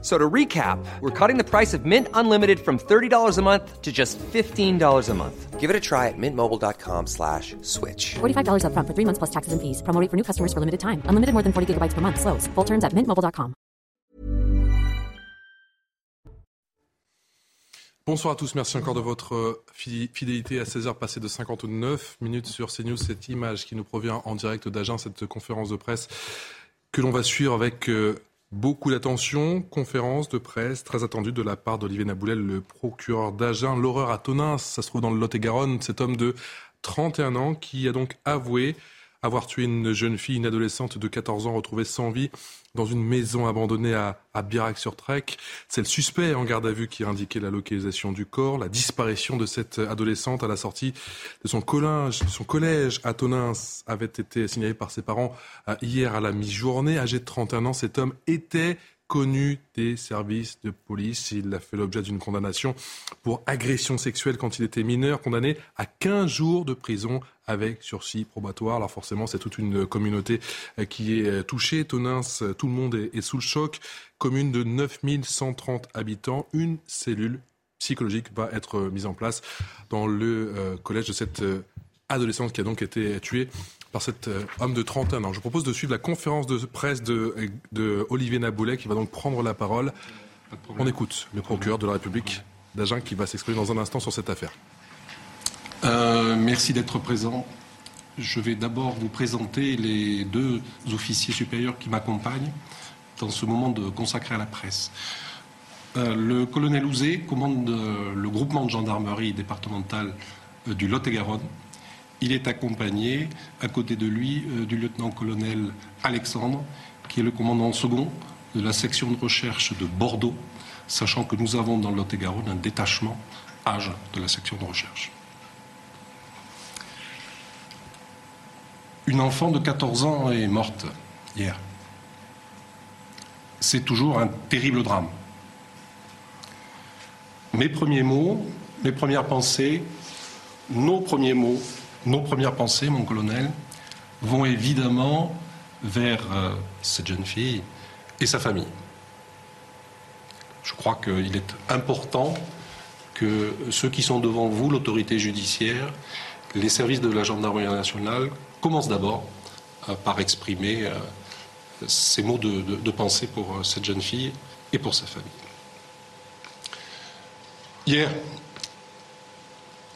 So to recap, we're cutting the price of Mint Unlimited from $30 a month to just $15 a month. Give it a try at mintmobile.com slash switch. $45 upfront for three months plus taxes and fees. Promo rate for new customers for limited time. Unlimited more than 40 gigabytes per month. Slows. Full terms at mintmobile.com. Bonsoir à tous, merci encore de votre euh, fidélité à 16h passées de 59 minutes sur CNews. Cette image qui nous provient en direct d'Agen, cette conférence de presse que l'on va suivre avec euh, Beaucoup d'attention, conférence de presse très attendue de la part d'Olivier Naboulel, le procureur d'Agen. L'horreur à ça se trouve dans le Lot-et-Garonne, cet homme de 31 ans qui a donc avoué avoir tué une jeune fille, une adolescente de 14 ans retrouvée sans vie dans une maison abandonnée à, à Birac-sur-Trek. C'est le suspect en garde à vue qui a indiqué la localisation du corps, la disparition de cette adolescente à la sortie de son collège, son collège à Tonins avait été signalé par ses parents euh, hier à la mi-journée. Âgé de 31 ans, cet homme était connu des services de police. Il a fait l'objet d'une condamnation pour agression sexuelle quand il était mineur, condamné à 15 jours de prison avec sursis probatoire. Alors forcément, c'est toute une communauté euh, qui est euh, touchée. Tonins, euh, tout le monde est sous le choc. Commune de 9130 habitants, une cellule psychologique va être mise en place dans le collège de cette adolescente qui a donc été tuée cet euh, homme de 31 ans. Je propose de suivre la conférence de presse de, de Olivier Naboulet qui va donc prendre la parole. On écoute le procureur de la République d'Agen qui va s'exprimer dans un instant sur cette affaire. Euh, merci d'être présent. Je vais d'abord vous présenter les deux officiers supérieurs qui m'accompagnent dans ce moment de consacré à la presse. Euh, le colonel Ouzé commande le groupement de gendarmerie départementale du Lot-et-Garonne il est accompagné, à côté de lui, euh, du lieutenant-colonel Alexandre, qui est le commandant second de la section de recherche de Bordeaux, sachant que nous avons dans le Lot-et-Garonne un détachement âge de la section de recherche. Une enfant de 14 ans est morte hier. C'est toujours un terrible drame. Mes premiers mots, mes premières pensées, nos premiers mots nos premières pensées, mon colonel, vont évidemment vers euh, cette jeune fille et sa famille. Je crois qu'il est important que ceux qui sont devant vous, l'autorité judiciaire, les services de la gendarmerie nationale, commencent d'abord euh, par exprimer euh, ces mots de pensée pour cette jeune fille et pour sa famille. Hier,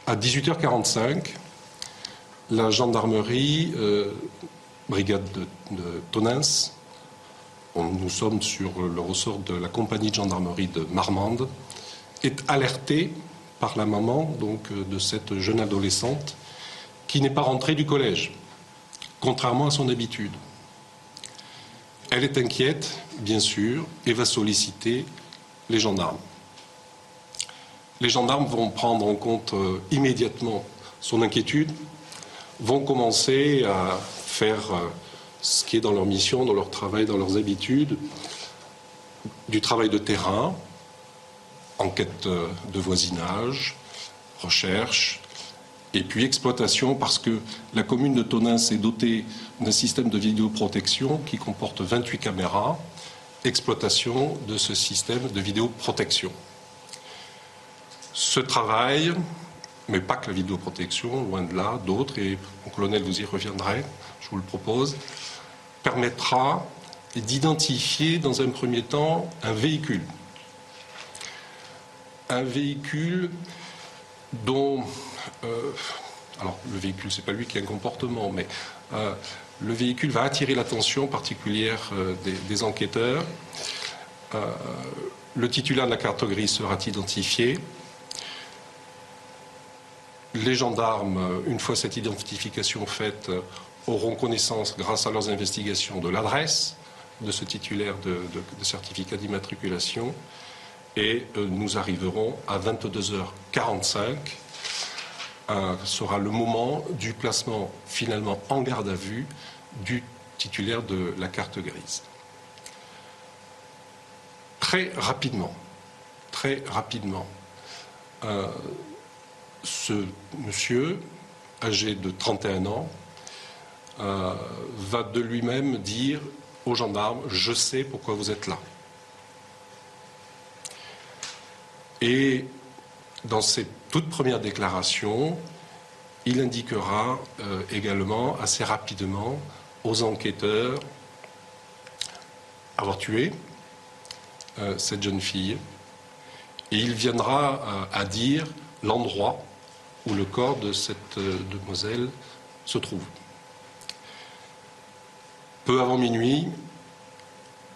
à 18h45, la gendarmerie, euh, brigade de, Tonins, nous sommes sur le ressort de la compagnie de gendarmerie de Marmande, est alertée par la maman donc, euh, de cette jeune adolescente qui n'est pas rentrée du collège, contrairement à son habitude. Elle est inquiète, bien sûr, et va solliciter les gendarmes. Les gendarmes vont prendre en compte euh, immédiatement son inquiétude vont commencer à faire euh, ce qui est dans leur mission, dans leur travail, dans leurs habitudes, du travail de terrain, enquête euh, de voisinage, recherche, et puis exploitation, parce que la commune de Tonins est dotée d'un système de vidéoprotection qui comporte 28 caméras, exploitation de ce système de vidéoprotection. Ce travail mais pas que la vidéoprotection, loin de là, d'autres, et mon colonel vous y reviendrez, je vous le propose, permettra d'identifier dans un premier temps un véhicule. Un véhicule dont. Euh, alors, le véhicule, ce n'est pas lui qui a un comportement, mais euh, le véhicule va attirer l'attention particulière euh, des, des, enquêteurs. le titulaire de la carte grise sera identifié. Les gendarmes, une fois cette identification faite, auront connaissance, grâce à leurs investigations, de l'adresse de ce titulaire de, certificat d'immatriculation. Et euh, nous arriverons à 22h45. Euh, sera le moment du placement finalement en garde à vue du titulaire de la carte grise. très rapidement, très rapidement, euh, ce monsieur, âgé de 31 ans, euh, va de lui-même dire aux gendarmes, je sais pourquoi vous êtes là. Et dans cette toute première déclaration, il indiquera euh, également assez rapidement aux enquêteurs avoir tué euh, cette jeune fille. Et il viendra à dire l'endroit où le corps de cette demoiselle se trouve. Peu avant minuit,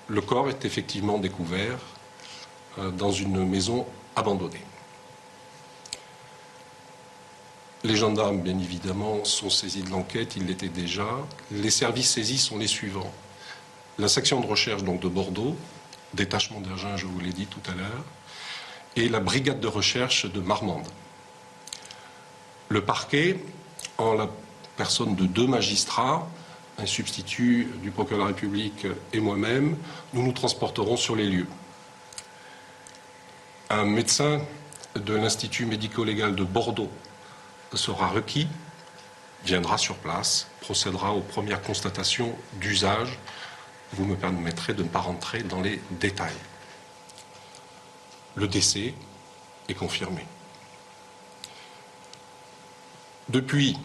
le corps est effectivement découvert dans une maison abandonnée. Les gendarmes, bien évidemment, sont saisis de l'enquête, ils l'étaient déjà. Les services saisis sont les suivants. La section de recherche de Bordeaux, détachement d'Agen, je vous l'ai dit tout à l'heure, et la brigade de recherche de Marmande. Le parquet, en la personne de deux magistrats, un substitut du procureur de la République et moi-même, nous nous transporterons sur les lieux. Un médecin de l'Institut médico-légal de Bordeaux sera requis, viendra sur place, procédera aux premières constatations d'usage. Vous me permettrez de ne pas rentrer dans les détails. Le décès est confirmé. Depuis,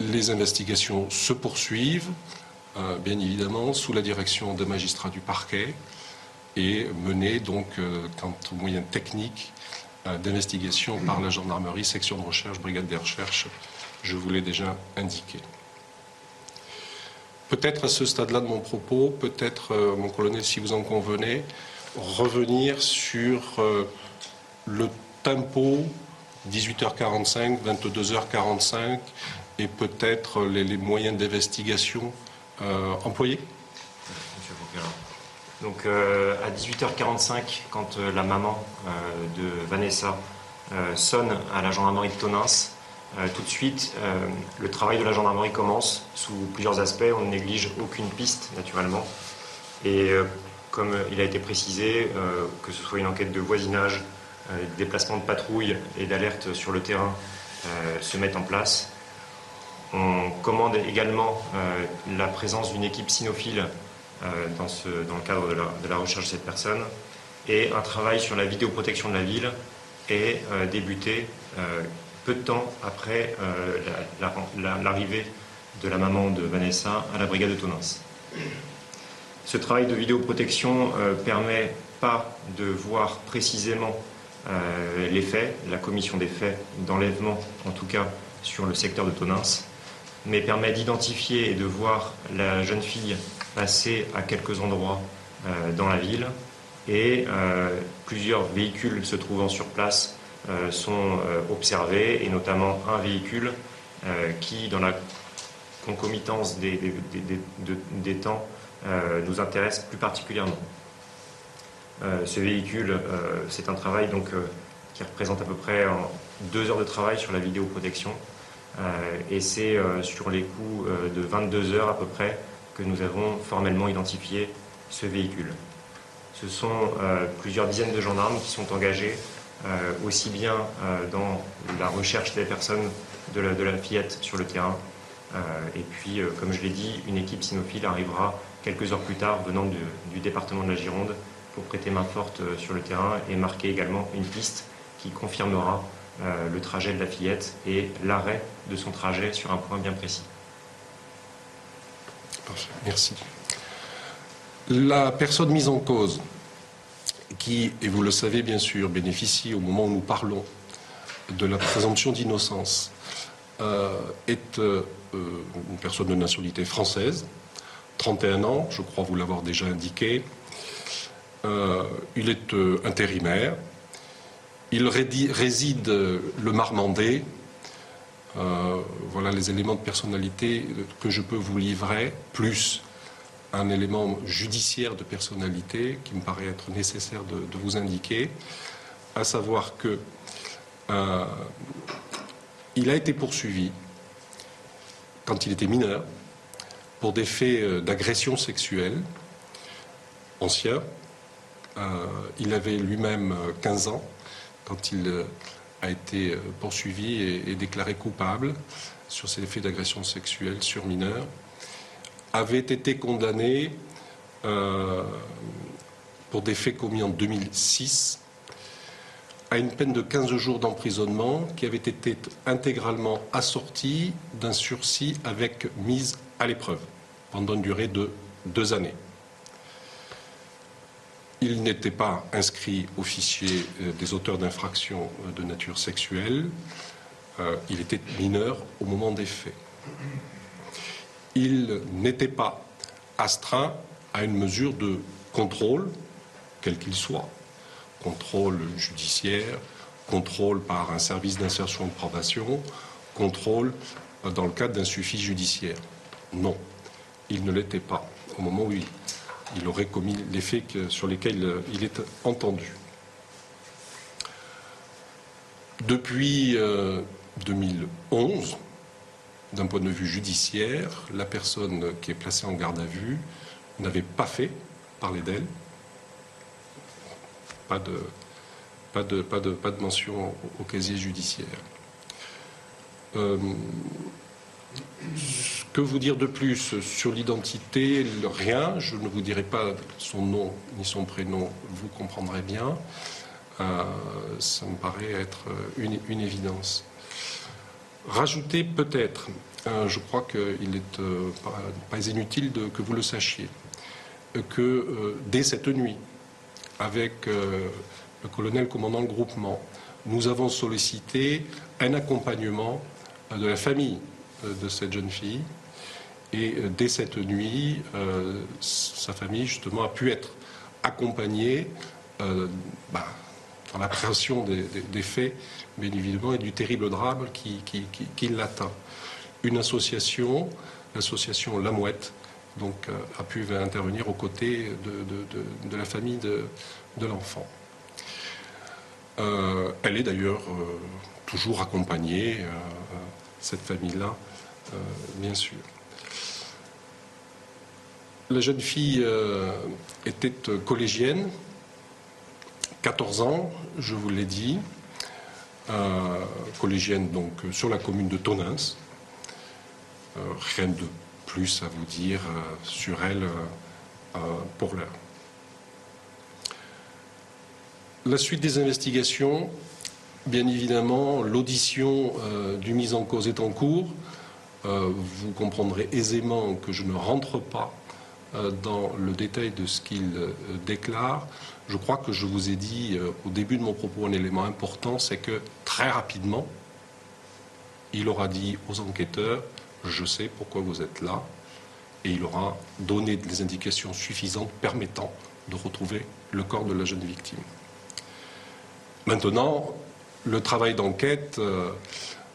les investigations se poursuivent, euh, bien évidemment, sous la direction des magistrats du parquet et menées donc, euh, quant aux moyens techniques, euh, d'investigation par la gendarmerie, section de recherche, brigade des recherches, je vous l'ai déjà indiqué. Peut-être à ce stade-là de mon propos, peut-être, mon colonel, si vous en convenez, revenir sur le tempo 18h45, 22h45 et peut-être les, moyens d'investigation employés donc euh, à 18h45, quand euh, la maman euh, de Vanessa sonne à la gendarmerie de Tonins, tout de suite, le travail de la gendarmerie commence sous plusieurs aspects. On ne néglige aucune piste, naturellement. Et comme il a été précisé, que ce soit une enquête de voisinage, déplacement de patrouille et d'alerte sur le terrain se mettent en place. On commande également la présence d'une équipe cynophile euh, dans, le cadre de la, recherche de cette personne. Et un travail sur la vidéoprotection de la ville est euh, débuté euh, peu de temps après l'arrivée de la maman de Vanessa à la brigade de Tonins. Ce travail de vidéoprotection permet pas de voir précisément les faits, la commission des faits d'enlèvement, en tout cas sur le secteur de Tonins, mais permet d'identifier et de voir la jeune fille passer à quelques endroits euh, dans la ville et euh, plusieurs véhicules se trouvant sur place euh, sont observés et notamment un véhicule qui, dans la concomitance des, temps, nous intéresse plus particulièrement. Ce véhicule, c'est un travail donc, qui représente à peu près deux heures de travail sur la vidéoprotection et c'est sur les coups de 22 heures à peu près que nous avons formellement identifié ce véhicule. Ce sont euh, plusieurs dizaines de gendarmes qui sont engagés euh, aussi bien euh, dans la recherche des personnes de la, fillette sur le terrain. et puis, comme je l'ai dit, une équipe cynophile arrivera quelques heures plus tard venant du département de la Gironde pour prêter main forte sur le terrain et marquer également une piste qui confirmera le trajet de la fillette et l'arrêt de son trajet sur un point bien précis. Merci. La personne mise en cause, qui, et vous le savez bien sûr, bénéficie au moment où nous parlons de la présomption d'innocence, euh, est euh, une personne de nationalité française, 31 ans, je crois vous l'avoir déjà indiqué. Euh, il est intérimaire. Il réside le Marmandais, euh, voilà les éléments de personnalité que je peux vous livrer, plus un élément judiciaire de personnalité qui me paraît être nécessaire de, vous indiquer, à savoir que euh, il a été poursuivi quand il était mineur pour des faits euh, d'agression sexuelle anciens, il avait lui-même 15 ans quand il a été poursuivi et, déclaré coupable sur ces faits d'agression sexuelle sur mineurs, avait été condamné pour des faits commis en 2006 à une peine de 15 jours d'emprisonnement qui avait été intégralement assortie d'un sursis avec mise à l'épreuve pendant une durée de deux années. Il n'était pas inscrit au fichier euh, des auteurs d'infractions euh, de nature sexuelle. Euh, il était mineur au moment des faits. Il n'était pas astreint à une mesure de contrôle, quel qu'il soit, contrôle judiciaire, contrôle par un service d'insertion de probation, contrôle dans le cadre d'un suffice judiciaire. Non, il ne l'était pas au moment où il, aurait commis les faits sur lesquels euh, il est entendu. Depuis 2011, euh, d'un point de vue judiciaire, la personne qui est placée en garde à vue n'avait pas fait parler d'elle, pas de, pas de, pas de, pas de mention au, casier judiciaire. Euh, que vous dire de plus sur l'identité? Rien. Je ne vous dirai pas son nom ni son prénom, vous comprendrez bien. Euh, ça me paraît être une, évidence. Rajouter peut-être, euh, je crois qu'il n'est pas, pas, inutile que vous le sachiez, que dès cette nuit, avec euh, le colonel commandant le groupement, nous avons sollicité un accompagnement euh, de la famille euh, de cette jeune fille. Et dès cette nuit, sa famille, justement, a pu être accompagnée bah, dans l'appréhension des, faits, bien évidemment, et du terrible drame qui, l'atteint. Une association, l'association La Mouette, donc, euh, a pu intervenir aux côtés de, la famille de, l'enfant. Euh, elle est d'ailleurs euh, toujours accompagnée, cette famille-là, bien sûr. La jeune fille était collégienne, 14 ans, je vous l'ai dit, collégienne donc sur la commune de Tonins. rien de plus à vous dire euh, sur elle euh, euh, pour l'heure. La suite des investigations, bien évidemment, l'audition du mise en cause est en cours. vous comprendrez aisément que je ne rentre pas dans le détail de ce qu'il déclare. Je crois que je vous ai dit au début de mon propos un élément important, c'est que très rapidement, il aura dit aux enquêteurs je sais pourquoi vous êtes là, et il aura donné des indications suffisantes permettant de retrouver le corps de la jeune victime. Maintenant, le travail d'enquête euh,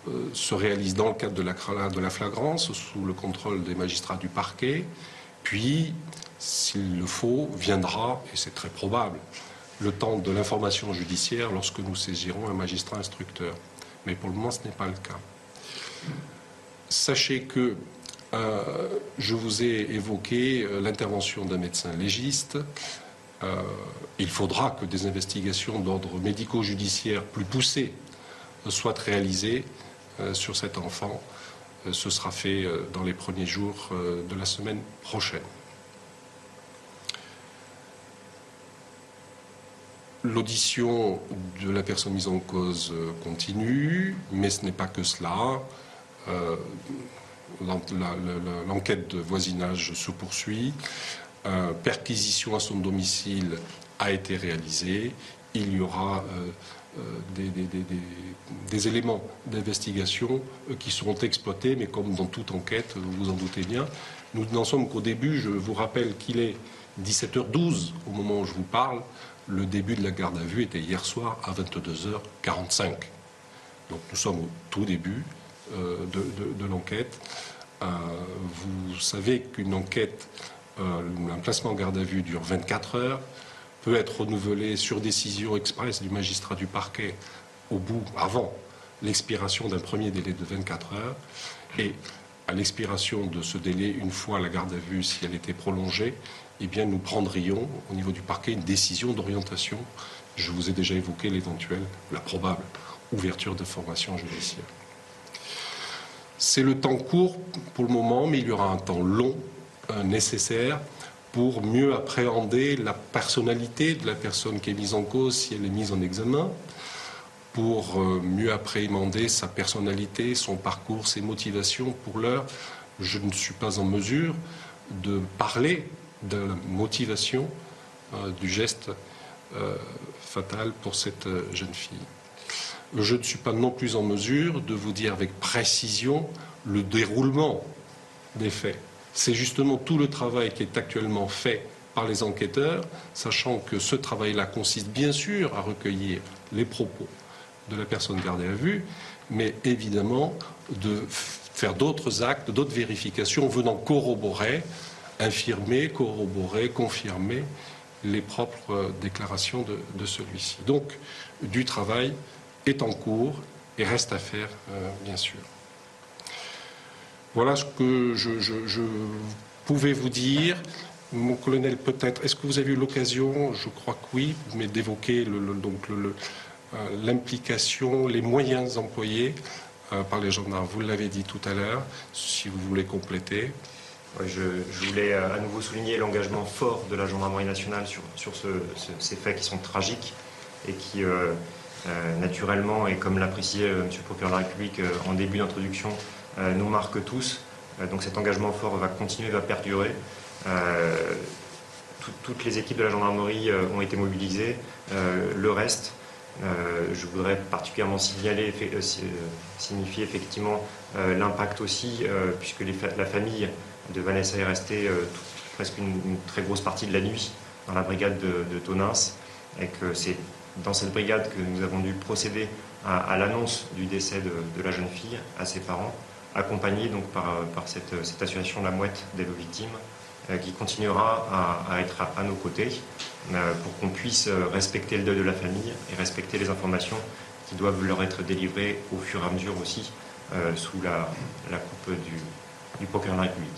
euh, se réalise dans le cadre de la flagrance, sous le contrôle des magistrats du parquet, puis, s'il le faut, viendra, et c'est très probable, le temps de l'information judiciaire lorsque nous saisirons un magistrat instructeur. Mais pour le moment, ce n'est pas le cas. Sachez que euh, je vous ai évoqué euh, l'intervention d'un médecin légiste. Euh, il faudra que des investigations d'ordre médico-judiciaire plus poussées soient réalisées sur cet enfant. Ce sera fait dans les premiers jours de la semaine prochaine. L'audition de la personne mise en cause continue, mais ce n'est pas que cela. Euh, l'enquête de voisinage se poursuit. Euh, perquisition à son domicile a été réalisée. Il y aura euh, des, éléments d'investigation qui seront exploités, mais comme dans toute enquête, vous vous en doutez bien, nous n'en sommes qu'au début. Je vous rappelle qu'il est 17h12 au moment où je vous parle. Le début de la garde à vue était hier soir à 22h45. Donc nous sommes au tout début. Euh, de, l'enquête. Euh, vous savez qu'une enquête, euh, un placement en garde à vue dure 24 heures, peut être renouvelé sur décision express du magistrat du parquet au bout, avant l'expiration d'un premier délai de 24 heures. Et à l'expiration de ce délai, une fois la garde à vue, si elle était prolongée, eh bien, nous prendrions au niveau du parquet une décision d'orientation. Je vous ai déjà évoqué l'éventuelle, la probable ouverture de formation judiciaire. C'est le temps court pour le moment, mais il y aura un temps long euh, nécessaire pour mieux appréhender la personnalité de la personne qui est mise en cause si elle est mise en examen, pour euh, mieux appréhender sa personnalité, son parcours, ses motivations. Pour l'heure, je ne suis pas en mesure de parler de la motivation euh, du geste fatal pour cette jeune fille je ne suis pas non plus en mesure de vous dire avec précision le déroulement des faits. C'est justement tout le travail qui est actuellement fait par les enquêteurs, sachant que ce travail-là consiste bien sûr à recueillir les propos de la personne gardée à vue, mais évidemment de faire d'autres actes, d'autres vérifications venant corroborer, infirmer, corroborer, confirmer les propres déclarations de, celui-ci. Donc, du travail est en cours et reste à faire, euh, bien sûr. Voilà ce que je, pouvais vous dire. Mon colonel, peut-être, est-ce que vous avez eu l'occasion, je crois que oui, mais d'évoquer euh, l'implication, les moyens employés euh, par les gendarmes Vous l'avez dit tout à l'heure, si vous voulez compléter. je, voulais à nouveau souligner l'engagement fort de la gendarmerie nationale sur, ces faits qui sont tragiques et qui, euh, naturellement, et comme l'a précisé euh, M. le procureur de la République euh, en début d'introduction, nous marque tous. donc cet engagement fort va continuer, va perdurer. toutes les équipes de la gendarmerie ont été mobilisées. le reste, je voudrais particulièrement signaler, signifier effectivement l'impact aussi, puisque la famille de Vanessa est restée presque une, très grosse partie de la nuit dans la brigade de, Tonins, et que c'est dans cette brigade que nous avons dû procéder à, l'annonce du décès de, la jeune fille à ses parents, accompagnés donc par, cette, association La Mouette d'aide aux victimes, euh, qui continuera à, être à, nos côtés. euh, pour qu'on puisse respecter le deuil de la famille et respecter les informations qui doivent leur être délivrées au fur et à mesure aussi euh, sous la, coupe du, du procureur de la République.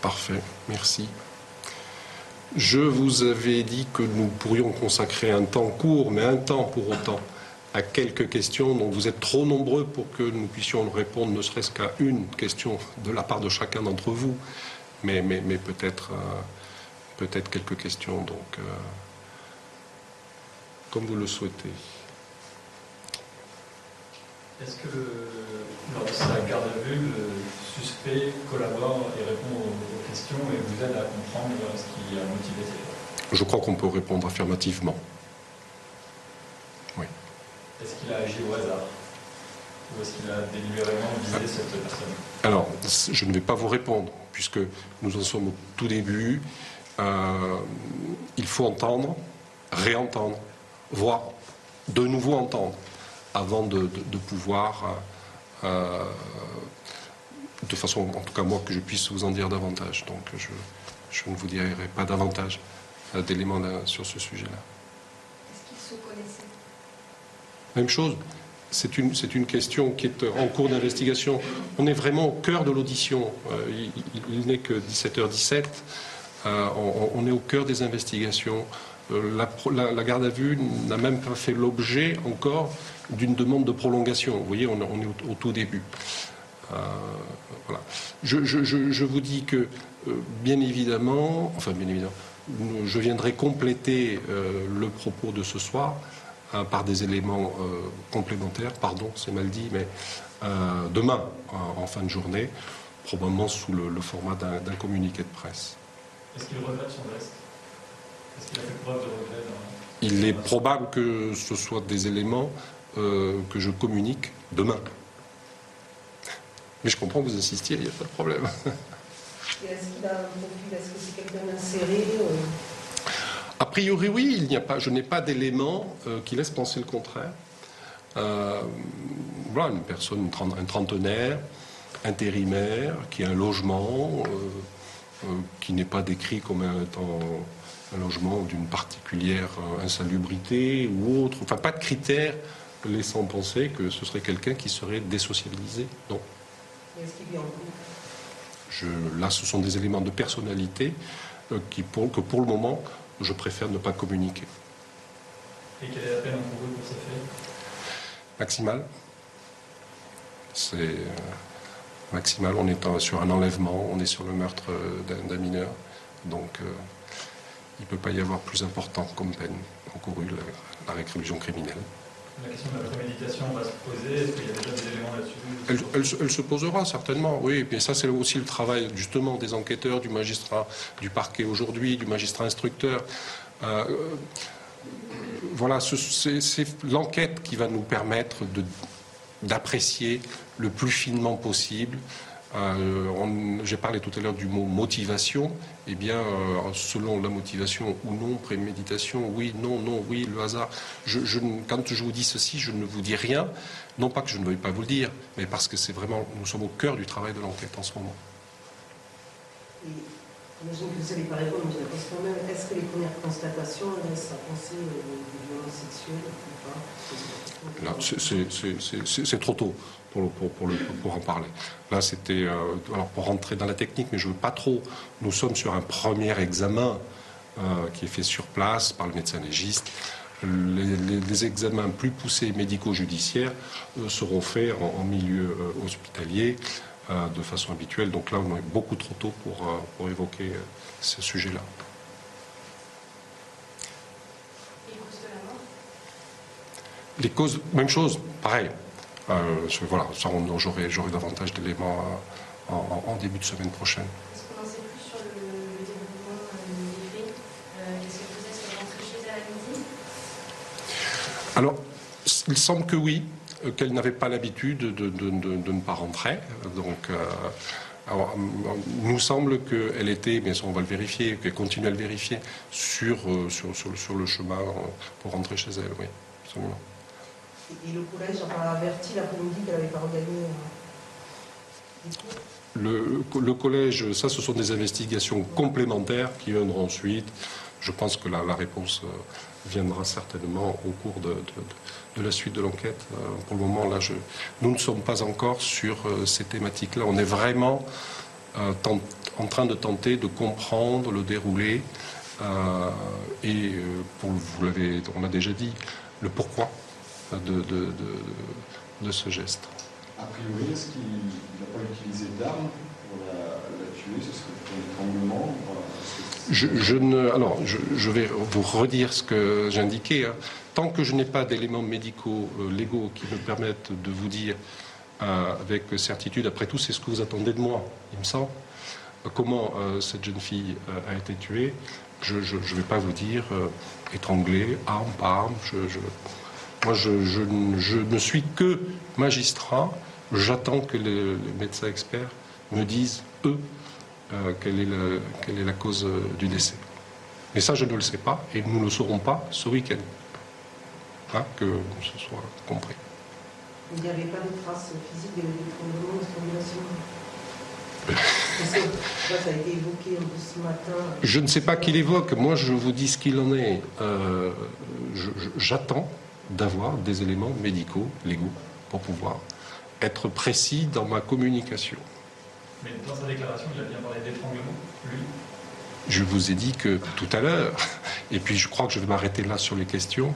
Parfait, merci. Je vous avais dit que nous pourrions consacrer un temps court, mais un temps pour autant, à quelques questions. Donc vous êtes trop nombreux pour que nous puissions répondre ne serait-ce qu'à une question de la part de chacun d'entre vous. Mais, mais, peut-être euh, peut-être quelques questions, donc euh, comme vous le souhaitez. Est-ce que lors de sa garde à vue, le suspect collabore et répond aux questions et vous aide à comprendre ce qui a motivé ces Je crois qu'on peut répondre affirmativement. Oui. Est-ce qu'il a agi au hasard? Ou est-ce qu'il a délibérément visé cette personne? Alors, je ne vais pas vous répondre, puisque nous en sommes au tout début. Euh, il faut entendre, réentendre, voire de nouveau entendre avant de, pouvoir, euh, euh, de façon, en tout cas moi, que je puisse vous en dire davantage. Donc je, je ne vous dirai pas davantage d'éléments sur ce sujet-là. Est-ce qu'ils se connaissaient Même chose. C'est une, c'est une question qui est en cours d'investigation. On est vraiment au cœur de l'audition. il, n'est que 17h17. On, est au cœur des investigations. La, la, garde à vue n'a même pas fait l'objet encore d'une demande de prolongation. Vous voyez, on, est au, tout début. Euh. Je, vous dis que, euh, bien évidemment, enfin, bien évidemment, je viendrai compléter euh, le propos de ce soir par des éléments complémentaires, pardon, c'est mal dit, mais demain, en fin de journée, probablement sous le, format d'un communiqué de presse. Est-ce qu'il regrette son geste Est-ce qu'il a fait preuve de regret Il est probable que ce soit des éléments euh, que je communique demain. Mais je comprends que vous insistiez, il n'y a pas de problème. Est-ce qu'il a un profil Est-ce que c'est quelqu'un d'inséré euh? A priori, oui, il n'y a pas, je n'ai pas d'éléments euh, qui laissent penser le contraire. voilà, une personne, un trentenaire, intérimaire, qui a un logement, qui n'est pas décrit comme étant un logement d'une particulière insalubrité ou autre. Enfin, pas de critères laissant penser que ce serait quelqu'un qui serait désocialisé. Non. Je, Là, ce sont des éléments de personnalité qui pour, que pour le moment, je préfère ne pas communiquer. Et quelle est la peine encourue pour ces faits Maximal. C'est maximal. On est sur un enlèvement, on est sur le meurtre d'un mineur. Donc, il ne peut pas y avoir plus important comme peine encourue, la, la réclusion criminelle. La question de la préméditation va se poser. Est-ce qu'il y a déjà des éléments là-dessus elle, se posera certainement, oui. Et ça, c'est aussi le travail justement des enquêteurs, du magistrat, du parquet aujourd'hui, du magistrat instructeur. Euh, voilà, c'est l'enquête qui va nous permettre d'apprécier le plus finement possible euh, j'ai parlé tout à l'heure du mot motivation. Eh bien, euh, selon la motivation ou non, préméditation, oui, non, non, oui, le hasard. Quand je vous dis ceci, je ne vous dis rien. Non pas que je ne veuille pas vous le dire, mais parce que c'est vraiment, nous sommes au cœur du travail de l'enquête en ce moment. Que vous pas répondre. Est-ce que les premières constatations laissent à penser aux violences sexuelles C'est trop tôt pour, en parler. Là, c'était euh, pour rentrer dans la technique, mais je ne veux pas trop. Nous sommes sur un premier examen euh, qui est fait sur place par le médecin légiste. Les, examens plus poussés médico-judiciaires euh, seront faits en, milieu hospitalier de façon habituelle. Donc là, on est beaucoup trop tôt pour évoquer ce sujet-là. Les causes, même chose, pareil. Euh, voilà, j'aurai davantage d'éléments euh, en, début de semaine prochaine. Est-ce qu'on en sait plus sur le, développement euh, des faits Est-ce que vous êtes rentrée chez elle à midi Alors, il semble que oui, qu'elle n'avait pas l'habitude de, ne pas rentrer. Donc, nous semble qu'elle était, bien sûr, on va le vérifier, qu'elle continue à le vérifier sur, sur, sur, sur le chemin pour rentrer chez elle, oui, absolument. Et le collège a averti l'après-midi qu'elle n'avait pas regagné le, le, collège, ça, ce sont des investigations complémentaires qui viendront ensuite. Je pense que la, réponse euh, viendra certainement au cours de, la suite de l'enquête. Euh, pour le moment, là, nous ne sommes pas encore sur euh, ces thématiques-là. On est vraiment en train de tenter de comprendre le déroulé et, vous l'avez, on l'a déjà dit, le pourquoi de, de, de, ce geste. A priori, est-ce qu'il n'a pas utilisé d'armes pour la, tuer? Ce serait pour l'étranglement je, je, ne, alors, je, je, vais vous redire ce que j'ai indiqué. Hein. Tant que je n'ai pas d'éléments médicaux euh, légaux qui me permettent de vous dire euh, avec certitude, après tout, c'est ce que vous attendez de moi, il me semble, comment euh, cette jeune fille a été tuée. Je ne vais pas vous dire étranglée, arme par arme. Je, moi, je, ne suis que magistrat. J'attends que les, médecins experts me disent, eux, euh, quelle, est la, cause euh, du décès. Mais ça, je ne le sais pas et nous ne le saurons pas ce week-end. Hein, que ce soit compris. Il n'y avait pas de traces physiques de ça a été évoqué ce matin. Je ne sais pas qui l'évoque. Moi, je vous dis ce qu'il en est. Euh, j'attends d'avoir des éléments médicaux, légaux, pour pouvoir être précis dans ma communication. Mais dans sa déclaration, il a bien parlé d'étranglement, lui Je vous ai dit que tout à l'heure, et puis je crois que je vais m'arrêter là sur les questions,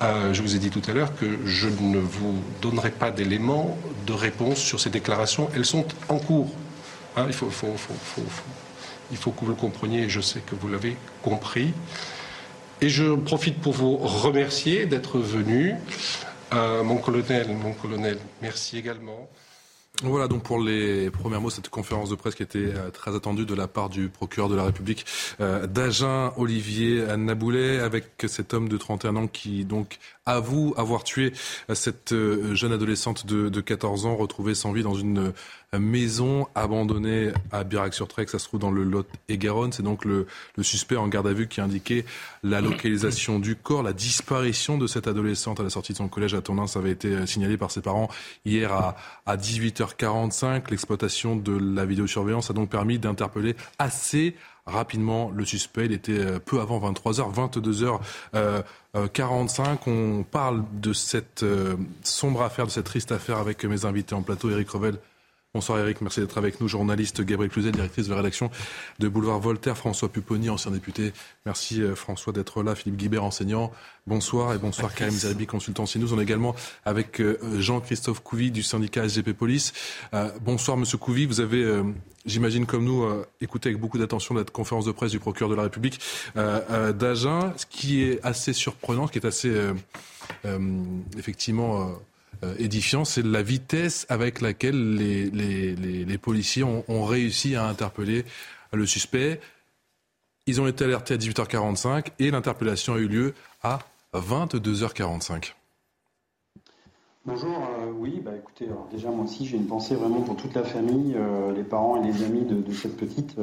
euh, je vous ai dit tout à l'heure que je ne vous donnerai pas d'éléments de réponse sur ces déclarations. Elles sont en cours. Hein, il, faut, il faut que vous le compreniez, je sais que vous l'avez compris. Et je profite pour vous remercier d'être venu. Euh, mon colonel, mon colonel, merci également. Voilà donc pour les premiers mots, cette conférence de presse qui était euh, très attendue de la part du procureur de la République euh, d'Agen Olivier Naboulet avec cet homme de 31 ans qui donc avoue avoir tué cette jeune adolescente de, de 14 ans retrouvée sans vie dans une maison abandonnée à Birac-sur-Trek, ça se trouve dans le Lot-et-Garonne. C'est donc le, suspect en garde à vue qui a indiqué la localisation du corps, la disparition de cette adolescente à la sortie de son collège à Tonin. Ça avait été signalé par ses parents hier à, à 18h45. L'exploitation de la vidéosurveillance a donc permis d'interpeller assez rapidement le suspect. Il était euh, peu avant 23h, 22h. 45. On parle de cette euh, sombre affaire, de cette triste affaire avec mes invités en plateau, Eric Revel, Bonsoir Eric, merci d'être avec nous. Journaliste Gabriel Cluzet, directrice de la rédaction de Boulevard Voltaire, François Pupponi, ancien député. Merci euh, François d'être là. Philippe Guibert, enseignant. Bonsoir et bonsoir Karim Zerbi, consultant CNews. On est également avec euh, Jean-Christophe Couvi du syndicat SGP Police. Euh, bonsoir Monsieur Couvi, vous avez, j'imagine comme nous, écouté avec beaucoup d'attention la conférence de presse du procureur de la République d'Agen. Ce qui est assez surprenant, ce qui est assez effectivement euh, édifiant, c'est la vitesse avec laquelle les, policiers ont, réussi à interpeller le suspect. Ils ont été alertés à 18h45 et l'interpellation a eu lieu à 22h45. Bonjour, euh, oui, bah écoutez, déjà moi aussi j'ai une pensée vraiment pour toute la famille, euh, les parents et les amis de, cette petite.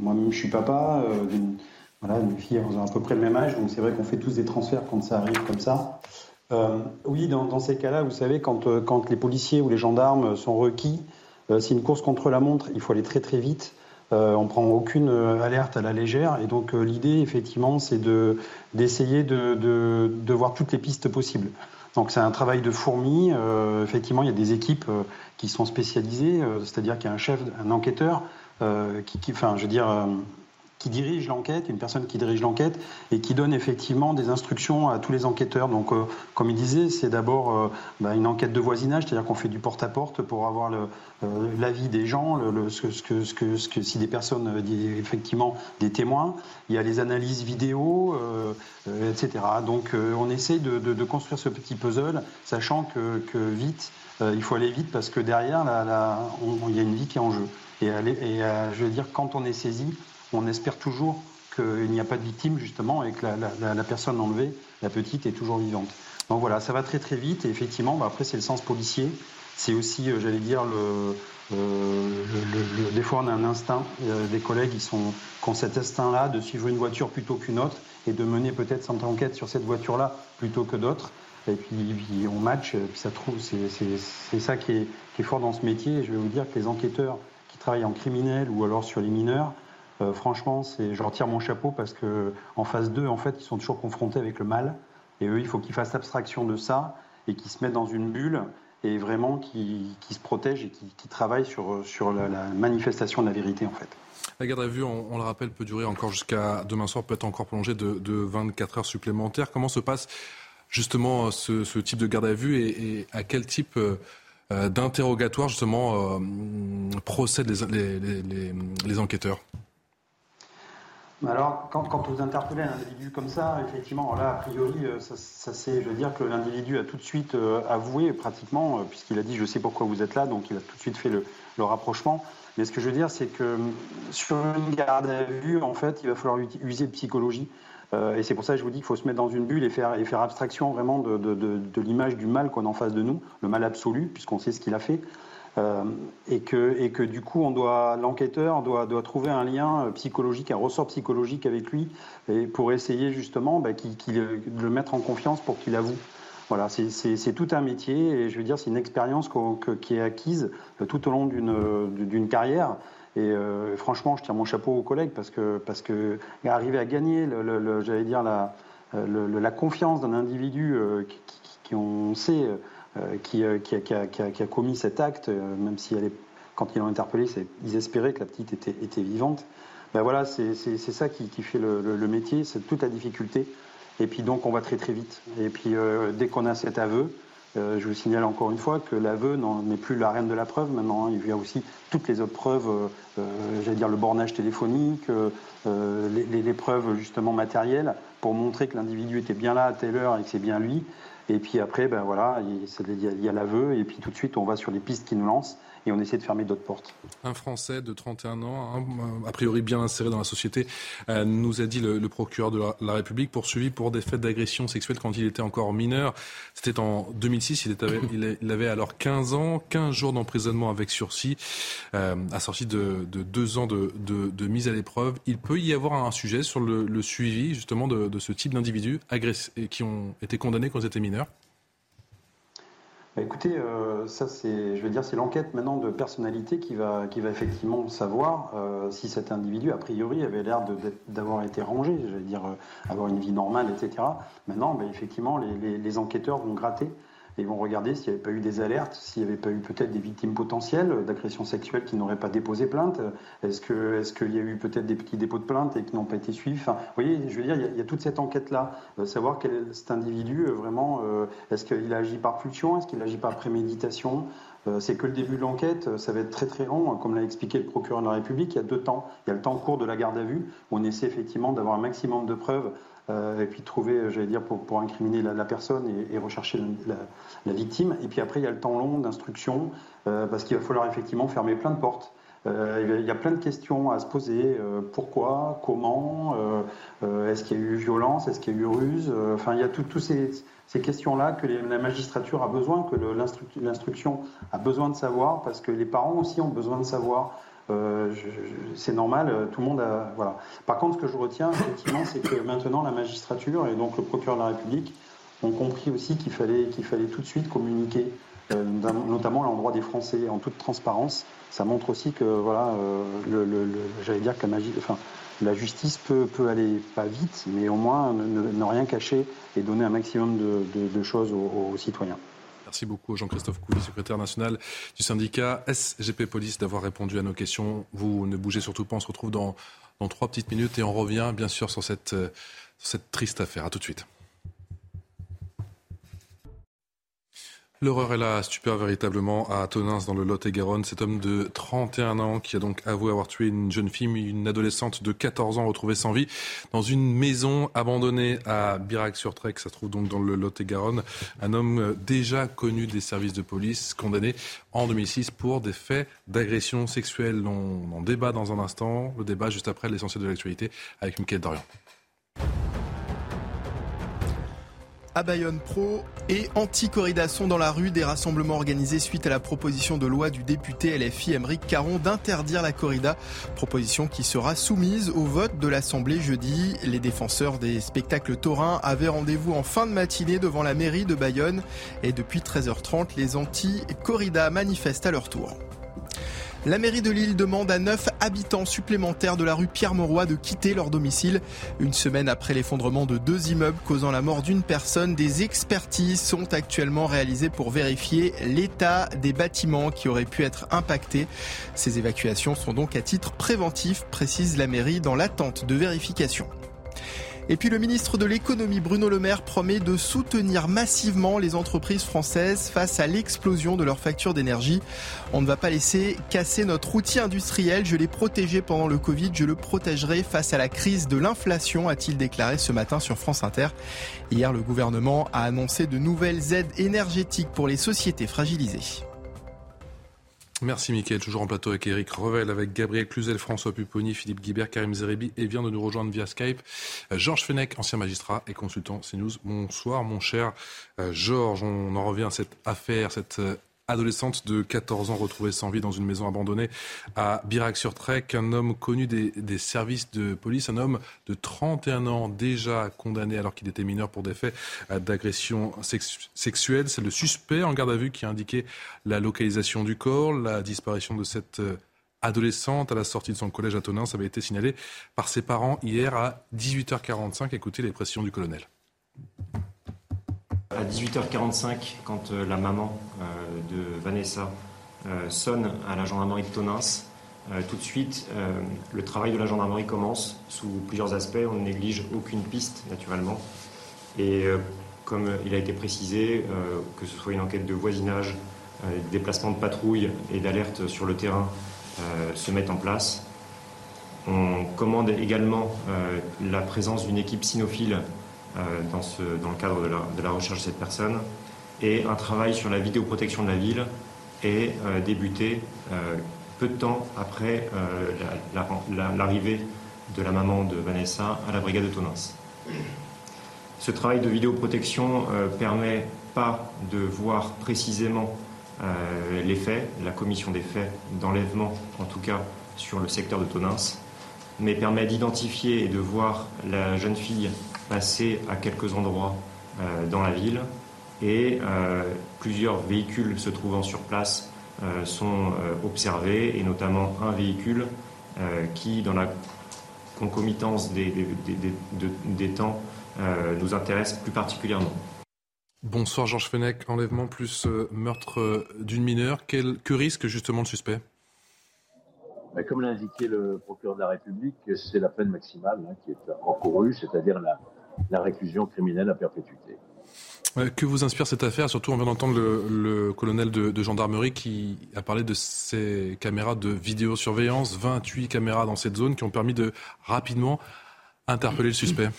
Moi-même je suis papa, voilà, fille à peu près le même âge, donc c'est vrai qu'on fait tous des transferts quand ça arrive comme ça. Euh, oui, dans, ces cas-là, vous savez, quand, euh, quand, les policiers ou les gendarmes sont requis, euh, c'est une course contre la montre, il faut aller très très vite. on ne prend aucune alerte à la légère. Et donc l'idée, effectivement, c'est d'essayer de, voir toutes les pistes possibles. Donc c'est un travail de fourmi. effectivement, il y a des équipes qui sont spécialisées, c'est-à-dire qu'il y a un chef, un enquêteur, qui, enfin, je veux dire, qui dirige l'enquête, une personne qui dirige l'enquête et qui donne effectivement des instructions à tous les enquêteurs. Donc, euh, comme il disait, c'est d'abord euh, bah, une enquête de voisinage, c'est-à-dire qu'on fait du porte-à-porte pour avoir euh, l'avis des gens, le, ce, que, ce, que, ce, que, si des personnes, effectivement, des témoins. Il y a les analyses vidéo, etc. Donc, on essaye de, de, construire ce petit puzzle, sachant que, que vite, il faut aller vite parce que derrière, il y a une vie qui est en jeu. Et, et je veux dire, quand on est saisi, on espère toujours qu'il n'y a pas de victime, justement, et que la, personne enlevée, la petite, est toujours vivante. Donc voilà, ça va très très vite, et effectivement, bah, après, c'est le sens policier. C'est aussi, euh, j'allais dire, le, le, des fois, on a un instinct. A des collègues qui, sont, qui ont cet instinct-là de suivre une voiture plutôt qu'une autre, et de mener peut-être cette enquête sur cette voiture-là plutôt que d'autres. Et puis, on match, puis ça trouve, c'est ça qui est, qui est fort dans ce métier. Et je vais vous dire que les enquêteurs qui travaillent en criminel ou alors sur les mineurs, euh, franchement, je retire mon chapeau parce que en phase 2, en fait, ils sont toujours confrontés avec le mal. Et eux, il faut qu'ils fassent abstraction de ça et qu'ils se mettent dans une bulle et vraiment qu'ils, se protègent et qu'ils, travaillent sur, sur la, manifestation de la vérité, en fait. La garde à vue, on, le rappelle, peut durer encore jusqu'à demain soir, peut être encore prolongée de, 24 heures supplémentaires. Comment se passe justement ce, type de garde à vue et, à quel type euh, d'interrogatoire justement euh, procèdent les enquêteurs? Alors, quand, vous interpellez un individu comme ça, effectivement, là, a priori, euh, ça, c'est, je veux dire que l'individu a tout de suite euh, avoué, pratiquement, euh, puisqu'il a dit je sais pourquoi vous êtes là, donc il a tout de suite fait le, rapprochement. Mais ce que je veux dire, c'est que sur une garde à vue, en fait, il va falloir user de psychologie. et c'est pour ça que je vous dis qu'il faut se mettre dans une bulle et faire, et faire abstraction vraiment de, de l'image du mal qu'on a en face de nous, le mal absolu, puisqu'on sait ce qu'il a fait. Euh, et, que, et que du coup, l'enquêteur doit, doit trouver un lien psychologique, un ressort psychologique avec lui, et pour essayer justement bah, de le mettre en confiance pour qu'il avoue. Voilà, c'est tout un métier et je veux dire, c'est une expérience qui est acquise euh, tout au long d'une carrière. Et euh, franchement, je tire mon chapeau aux collègues parce que, parce que arriver à gagner, le, j'allais dire, la, la confiance d'un individu qui, qui, on sait euh, qui, euh, qui, a, commis cet acte, euh, même si quand ils l'ont interpellé, ils espéraient que la petite était, vivante. Ben voilà, c'est ça qui, fait le, métier, c'est toute la difficulté. Et puis donc on va très très vite. Et puis dès qu'on a cet aveu, je vous signale encore une fois que l'aveu n'est plus la reine de la preuve. Maintenant, il y a aussi toutes les autres preuves, j'allais dire le bornage téléphonique, les, les, preuves justement matérielles, pour montrer que l'individu était bien là à telle heure et que c'est bien lui. Et puis après, ben voilà, il y a l'aveu, et puis tout de suite, on va sur les pistes qui nous lancent et on essaie de fermer d'autres portes. Un Français de 31 ans, a priori bien inséré dans la société, euh, nous a dit le, procureur de la, République, poursuivi pour des faits d'agression sexuelle quand il était encore mineur. C'était en 2006, il, avait alors 15 ans, 15 jours d'emprisonnement avec sursis, euh, assorti de, de, deux ans de, mise à l'épreuve. Il peut y avoir un sujet sur le, suivi justement de, ce type d'individus qui ont été condamnés quand ils étaient mineurs? Bah, écoutez, euh, ça c'est, je veux dire, c'est l'enquête maintenant de personnalité qui va, qui va effectivement savoir euh, si cet individu, a priori, avait l'air d'avoir été rangé, je dire, euh, avoir une vie normale, etc. Maintenant, bah, effectivement, les, enquêteurs vont gratter et ils vont regarder s'il n'y avait pas eu des alertes, s'il n'y avait pas eu peut-être des victimes potentielles d'agressions sexuelles qui n'auraient pas déposé plainte. Est-ce que est-ce qu'il y a eu peut-être des petits dépôts de plainte et qui n'ont pas été suivis? Enfin, vous voyez, je veux dire, il y a, toute cette enquête-là, euh, savoir quel est cet individu euh, vraiment. Euh, est-ce qu'il agit par pulsion Est-ce qu'il agit par préméditation? C'est que le début de l'enquête, ça va être très très long. Comme l'a expliqué le procureur de la République, il y a deux temps. Il y a le temps court de la garde à vue, où on essaie effectivement d'avoir un maximum de preuves et puis trouver, j'allais dire, pour, pour incriminer la, personne et, rechercher la, victime. Et puis après, il y a le temps long d'instruction, euh, parce qu'il va falloir effectivement fermer plein de portes. Euh, il y a plein de questions à se poser. pourquoi Comment Est-ce qu'il y a eu violence Est-ce qu'il y a eu ruse Enfin, il y a toutes ces, ces questions-là que la magistrature a besoin, que l'instruction a besoin de savoir, parce que les parents aussi ont besoin de savoir. Euh, c'est normal, euh, tout le monde a. Voilà. Par contre, ce que je retiens, effectivement, c'est que maintenant, la magistrature et donc le procureur de la République ont compris aussi qu'il fallait, qu'il fallait tout de suite communiquer, euh, notamment à l'endroit des Français, en toute transparence. Ça montre aussi que, voilà, j'allais dire que la, magie, la justice peut, aller pas vite, mais au moins ne, rien cacher et donner un maximum de, choses aux citoyens. Merci beaucoup Jean-Christophe Couy, secrétaire national du syndicat SGP Police, d'avoir répondu à nos questions. Vous ne bougez surtout pas, on se retrouve dans, dans trois petites minutes et on revient bien sûr sur cette, sur cette triste affaire. A tout de suite. L'horreur est là, stupeur véritablement à Tonins dans le Lot-et-Garonne. Cet homme de 31 ans qui a donc avoué avoir tué une jeune fille, une adolescente de 14 ans retrouvée sans vie dans une maison abandonnée à Birac-sur-Trek. Ça se trouve donc dans le Lot-et-Garonne. Un homme déjà connu des services de police, condamné en 2006 pour des faits d'agression sexuelle. On en débat dans un instant. Le débat juste après l'essentiel de l'actualité avec Mickaël Dorian. À Bayonne Pro et anti-corrida sont dans la rue des rassemblements organisés suite à la proposition de loi du député LFI Émeric Caron d'interdire la corrida, proposition qui sera soumise au vote de l'Assemblée jeudi. Les défenseurs des spectacles taurins avaient rendez-vous en fin de matinée devant la mairie de Bayonne et depuis 13h30, les anti-corrida manifestent à leur tour. La mairie de Lille demande à neuf habitants supplémentaires de la rue Pierre-Mauroy de quitter leur domicile. Une semaine après l'effondrement de deux immeubles causant la mort d'une personne, des expertises sont actuellement réalisées pour vérifier l'état des bâtiments qui auraient pu être impactés. Ces évacuations sont donc à titre préventif, précise la mairie dans l'attente de vérification. Et puis le ministre de l'économie Bruno Le Maire promet de soutenir massivement les entreprises françaises face à l'explosion de leurs factures d'énergie. On ne va pas laisser casser notre outil industriel. Je l'ai protégé pendant le Covid, je le protégerai face à la crise de l'inflation, a-t-il déclaré ce matin sur France Inter. Hier, le gouvernement a annoncé de nouvelles aides énergétiques pour les sociétés fragilisées. Merci Mickaël, toujours en plateau avec Eric Revel, avec Gabriel Cluzel, François Pupponi, Philippe Guibert, Karim Zerebi et vient de nous rejoindre via Skype euh, Georges Fenech, ancien magistrat et consultant CNews. Bonsoir mon cher euh, Georges, on en revient à cette affaire, cette euh, adolescente de 14 ans retrouvée sans vie dans une maison abandonnée à Birac-sur-Trek. Un homme connu des, services de police, un homme de 31 ans déjà condamné alors qu'il était mineur pour des faits d'agression sexuelle. C'est le suspect en garde à vue qui a indiqué la localisation du corps, la disparition de cette euh, adolescente à la sortie de son collège à Tonins. Ça avait été signalé par ses parents hier à 18h45. Écoutez les pressions du colonel. À 18h45, quand euh, la maman euh, de Vanessa euh, sonne à la gendarmerie de Tonins, tout de suite, le travail de la gendarmerie commence sous plusieurs aspects. On ne néglige aucune piste, naturellement. Et comme il a été précisé, que ce soit une enquête de voisinage, déplacement de patrouille et d'alerte sur le terrain se mettent en place. On commande également la présence d'une équipe cynophile dans, ce, dans, le cadre de la, de la, recherche de cette personne. Et un travail sur la vidéoprotection de la ville est euh, débuté euh, peu de temps après l'arrivée de la maman de Vanessa à la brigade de Tonins. Ce travail de vidéoprotection permet pas de voir précisément les faits, la commission des faits d'enlèvement, en tout cas sur le secteur de Tonins, mais permet d'identifier et de voir la jeune fille passer à quelques endroits euh, dans la ville et euh, plusieurs véhicules se trouvant sur place euh, sont observés et notamment un véhicule qui, dans la concomitance des, temps, nous intéresse plus particulièrement. Bonsoir Georges Fenech, enlèvement plus meurtre d'une mineure. Quel, que risque justement le suspect? Comme l'a indiqué le procureur de la République, c'est la peine maximale hein, qui est encourue, c'est-à-dire la, la réclusion criminelle à perpétuité. Que vous inspire cette affaire? Surtout, on vient d'entendre le, colonel de, gendarmerie qui a parlé de ces caméras de vidéosurveillance, 28 caméras dans cette zone qui ont permis de rapidement interpeller le suspect.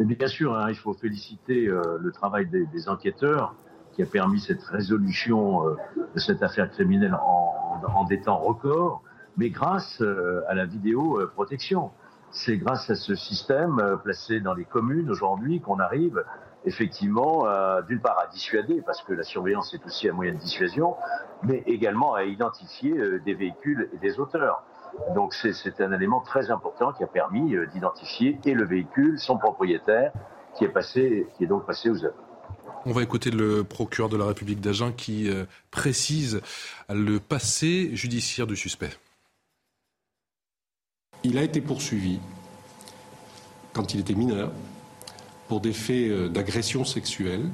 bien sûr, hein, il faut féliciter euh, le travail des, enquêteurs qui a permis cette résolution euh, de cette affaire criminelle en, des temps records, mais grâce euh, à la vidéoprotection. C'est grâce à ce système placé dans les communes aujourd'hui qu'on arrive effectivement, euh, d'une part à dissuader, parce que la surveillance est aussi un moyen de dissuasion, mais également à identifier euh, des véhicules et des auteurs. Donc c'est un élément très important qui a permis euh, d'identifier et le véhicule, son propriétaire, qui est passé, qui est donc passé aux œuvres. On va écouter le procureur de la République d'Agen qui précise le passé judiciaire du suspect. Il a été poursuivi quand il était mineur pour des faits euh, d'agression sexuelle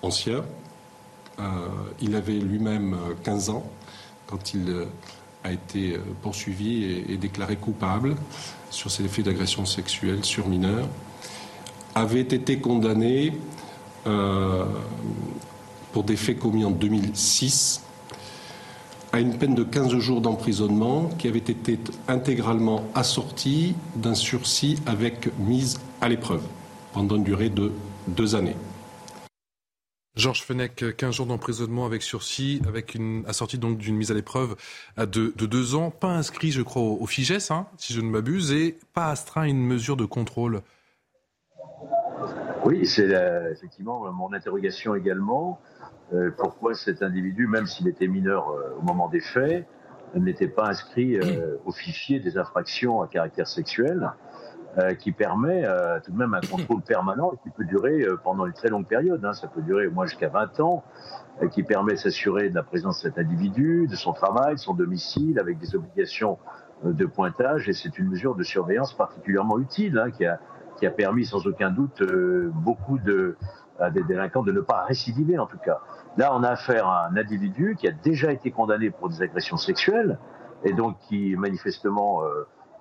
anciens. Euh, il avait lui-même 15 euh, ans quand il a été poursuivi et, déclaré coupable sur ces faits d'agression sexuelle sur mineurs, avait été condamné pour des faits commis en 2006 à une peine de 15 jours d'emprisonnement qui avait été intégralement assortie d'un sursis avec mise à l'épreuve pendant une durée de deux années. Georges Fenech, 15 jours d'emprisonnement avec sursis, avec une assortie donc d'une mise à l'épreuve de, de, deux ans, pas inscrit, je crois, au, FIGES, hein, si je ne m'abuse, et pas astreint à une mesure de contrôle. Oui, c'est effectivement mon interrogation également. Euh, pourquoi cet individu, même s'il était mineur euh, au moment des faits, n'était pas inscrit euh, au fichier des infractions à caractère sexuel euh, qui permet euh, tout de même un contrôle permanent qui peut durer euh, pendant une très longue période. Hein. Ça peut durer au moins jusqu'à 20 ans, qui permet de s'assurer de la présence de cet individu, de son travail, de son domicile, avec des obligations de pointage. Et c'est une mesure de surveillance particulièrement utile hein, qui, a, qui a permis sans aucun doute beaucoup de, à des délinquants de ne pas récidiver en tout cas. Là, on a affaire à un individu qui a déjà été condamné pour des agressions sexuelles et donc qui manifestement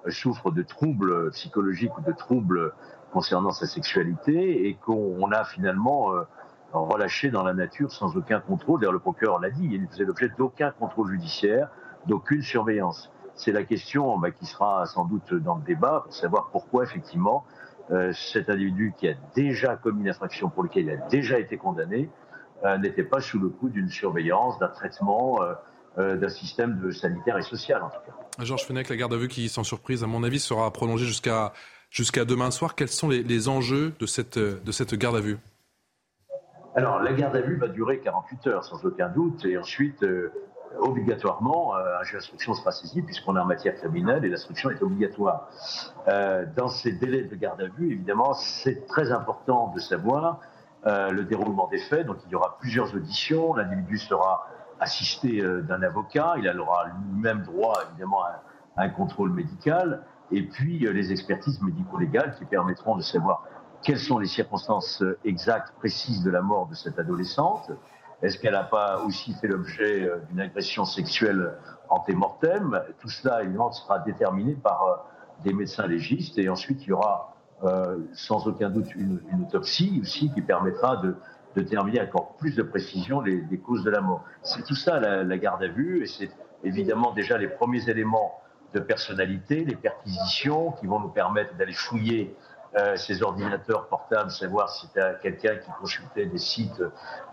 souffre de troubles psychologiques ou de troubles concernant sa sexualité et qu'on a finalement euh, relâché dans la nature sans aucun contrôle. D'ailleurs, le procureur l'a dit, il ne faisait l'objet d'aucun contrôle judiciaire, d'aucune surveillance. C'est la question bah, qui sera sans doute dans le débat pour savoir pourquoi effectivement euh, cet individu qui a déjà commis une infraction pour laquelle il a déjà été condamné euh, n'était pas sous le coup d'une surveillance, d'un traitement, d'un système de sanitaire et social en tout cas. Georges Fenech, la garde à vue qui, sans surprise, à mon avis, sera prolongée jusqu'à jusqu'à demain soir. Quels sont les, enjeux de cette, de cette garde à vue? Alors, la garde à vue va durer 48 heures, sans aucun doute, et ensuite, euh, obligatoirement, euh, un juge d'instruction sera saisi, puisqu'on est en matière criminelle et l'instruction est obligatoire. Euh, dans ces délais de garde à vue, évidemment, c'est très important de savoir le déroulement des faits. Donc, il y aura plusieurs auditions. L'individu sera assisté euh, d'un avocat, il aura lui-même droit évidemment à, un contrôle médical, et puis euh, les expertises médico-légales qui permettront de savoir quelles sont les circonstances euh, exactes, précises de la mort de cette adolescente. Est-ce qu'elle n'a pas aussi fait l'objet d'une agression sexuelle antémortem? Tout cela, évidemment, sera déterminé par des médecins légistes. Et ensuite, il y aura sans aucun doute une, autopsie aussi qui permettra de, déterminer encore plus de précision les, causes de la mort. C'est tout ça la, garde à vue et c'est évidemment déjà les premiers éléments de personnalité, les perquisitions qui vont nous permettre d'aller fouiller euh, ces ordinateurs portables, savoir si c'est quelqu'un qui consultait des sites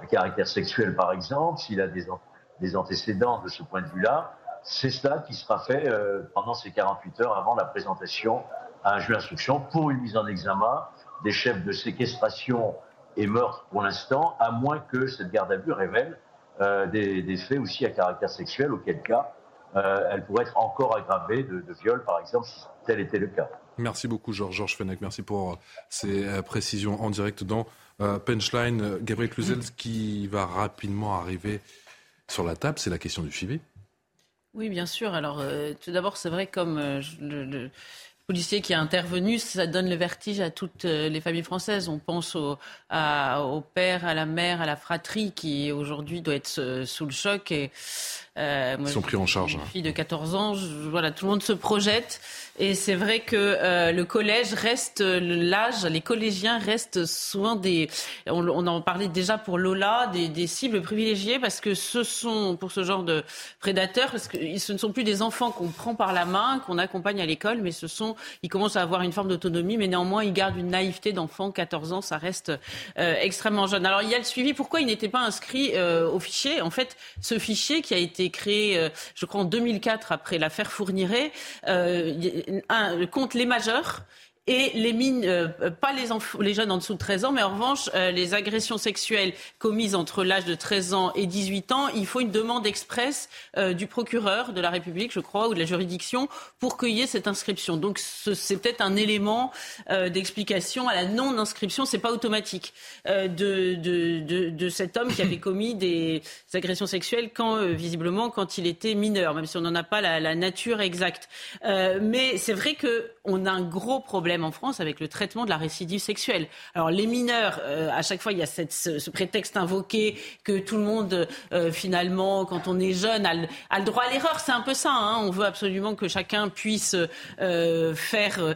à caractère sexuel par exemple, s'il a des, antécédents de ce point de vue-là. C'est cela qui sera fait euh, pendant ces 48 heures avant la présentation à un juge d'instruction pour une mise en examen des chefs de séquestration et meurtre pour l'instant, à moins que cette garde à vue révèle euh, des, faits aussi à caractère sexuel, auquel cas euh, elle pourrait être encore aggravée de, viol, par exemple, si tel était le cas. Merci beaucoup, Georges, Georges Fenech. Merci pour euh, ces précisions en direct dans Punchline. Gabriel Cluzel, qui va rapidement arriver sur la table, c'est la question du FIV. Oui, bien sûr. Alors, tout d'abord, c'est vrai, comme le policier qui a intervenu, ça donne le vertige à toutes euh, les familles françaises. On pense au, à- au père, à la mère, à la fratrie qui aujourd'hui doit être euh, sous le choc. Et, euh, moi, Ils sont pris en charge. Une fille de 14 ans, je- voilà, tout le monde se projette. Et c'est vrai que euh, le collège reste euh, l'âge, les collégiens restent souvent des, on, on en parlait déjà pour Lola, des, des cibles privilégiées parce que ce sont pour ce genre de prédateurs, parce que ce ne sont plus des enfants qu'on prend par la main, qu'on accompagne à l'école, mais ce sont, ils commencent à avoir une forme d'autonomie, mais néanmoins ils gardent une naïveté d'enfant. 14 ans, ça reste euh, extrêmement jeune. Alors il y a le suivi. Pourquoi il n'était pas inscrit euh, au fichier? En fait, ce fichier qui a été créé, euh, je crois en 2004 après l'affaire Fourniret, un, compte les majeurs. Et les mines, euh, pas les, jeunes en dessous de 13 ans, mais en revanche, euh, les agressions sexuelles commises entre l'âge de 13 ans et 18 ans, il faut une demande expresse euh, du procureur de la République, je crois, ou de la juridiction, pour qu'il y ait cette inscription. Donc ce- c'est peut-être un élément d'explication à la non-inscription, c'est pas automatique, de, de, de, de cet homme qui avait commis des agressions sexuelles quand, visiblement, quand il était mineur, même si on n'en a pas la, nature exacte. Mais c'est vrai que on a un gros problème en France avec le traitement de la récidive sexuelle. Alors les mineurs, euh, à chaque fois, il y a ce, prétexte invoqué que tout le monde, euh, finalement, quand on est jeune, a le, droit à l'erreur. C'est un peu ça. Hein. On veut absolument que chacun puisse euh, faire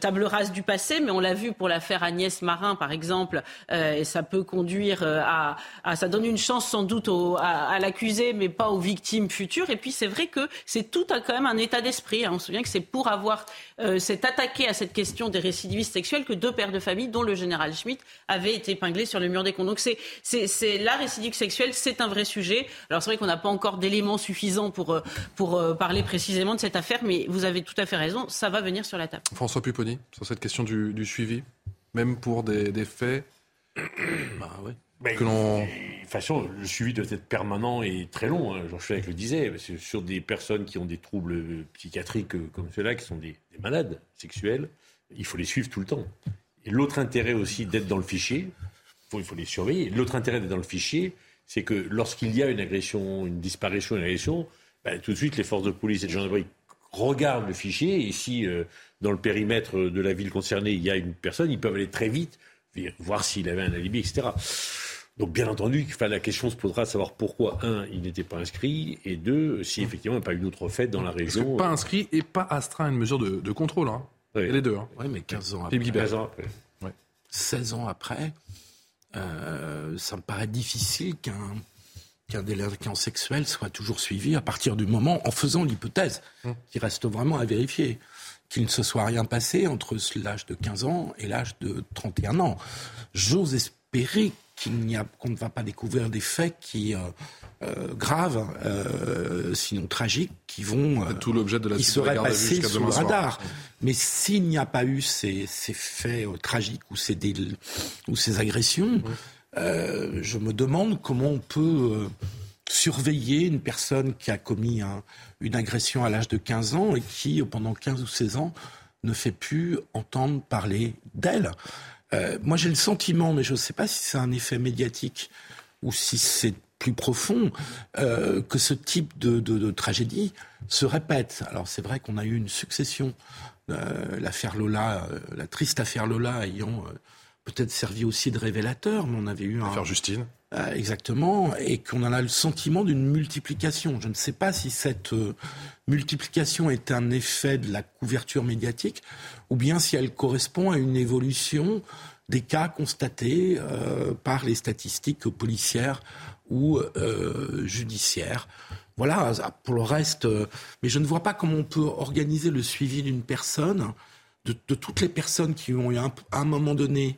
table rase du passé, mais on l'a vu pour l'affaire Agnès Marin, par exemple, et ça peut conduire à, ça donne une chance sans doute à, l'accusé, mais pas aux victimes futures. Et puis c'est vrai que c'est tout quand même un état d'esprit. Hein. On se souvient que c'est pour avoir s'est attaqué à cette question des récidivistes sexuels que deux pères de famille, dont le général Schmitt, avaient été épinglés sur le mur des comptes. Donc c'est, c'est, c'est la récidive sexuelle, c'est un vrai sujet. Alors c'est vrai qu'on n'a pas encore d'éléments suffisants pour, euh, pour euh, parler précisément de cette affaire, mais vous avez tout à fait raison, ça va venir sur la table. François Pupponi, sur cette question du, du suivi, même pour des, des faits Bah ouais. que l'on... De toute façon, le suivi doit être permanent et très long. Hein. Chevalier le disait, sur des personnes qui ont des troubles psychiatriques euh, comme ceux-là, qui sont des, des malades sexuels, il faut les suivre tout le temps. Et l'autre intérêt aussi d'être dans le fichier, faut- il faut les surveiller. L'autre intérêt d'être dans le fichier, c'est que lorsqu'il y a une agression, une disparition, une agression, ben, tout de suite les forces de police et de gendarmerie regardent le fichier et si euh, dans le périmètre de la ville concernée il y a une personne, ils peuvent aller très vite voir s'il avait un alibi, etc. Donc bien entendu, la question se posera de savoir pourquoi, un, il n'était pas inscrit, et deux, si effectivement il n'y a pas eu d'autre fait dans la Parce que région. pas inscrit et pas astreint à une mesure de, de contrôle. Hein. Les deux. Hein. Oui, mais 15 ans après. Guibert. 15 ans après. 16 ans après, euh, ça me paraît difficile qu'un qu'un délinquant sexuel soit toujours suivi à partir du moment, en faisant l'hypothèse, qui reste vraiment à vérifier, qu'il ne se soit rien passé entre l'âge de 15 ans et l'âge de 31 ans. J'ose espérer qu'il n'y a, qu'on ne va pas découvrir des faits qui euh, euh, graves, euh, sinon tragiques, qui vont euh, Tout l'objet de la qui seraient passés sous le radar. Mais s'il n'y a pas eu ces, ces faits tragiques ou ces, dél- ou ces agressions, je me demande comment on peut surveiller une personne qui a commis un- une agression à l'âge de 15 ans et qui, pendant 15 ou 16 ans, ne fait plus entendre parler d'elle. Euh, moi, j'ai le sentiment, mais je ne sais pas si c'est un effet médiatique ou si c'est plus profond, euh, que ce type de, de- de tragédie se répète. Alors c'est vrai qu'on a eu une succession, euh, l'affaire Lola, euh, la triste affaire Lola ayant euh, peut-être servi aussi de révélateur, mais on avait eu un... L'affaire Justine. Euh, exactement, et qu'on en a le sentiment d'une multiplication. Je ne sais pas si cette euh, multiplication est un effet de la couverture médiatique ou bien si elle correspond à une évolution des cas constatés euh, par les statistiques policières ou euh, judiciaires. Voilà, pour le reste, euh, mais je ne vois pas comment on peut organiser le suivi d'une personne, de, de toutes les personnes qui ont eu un- à un moment donné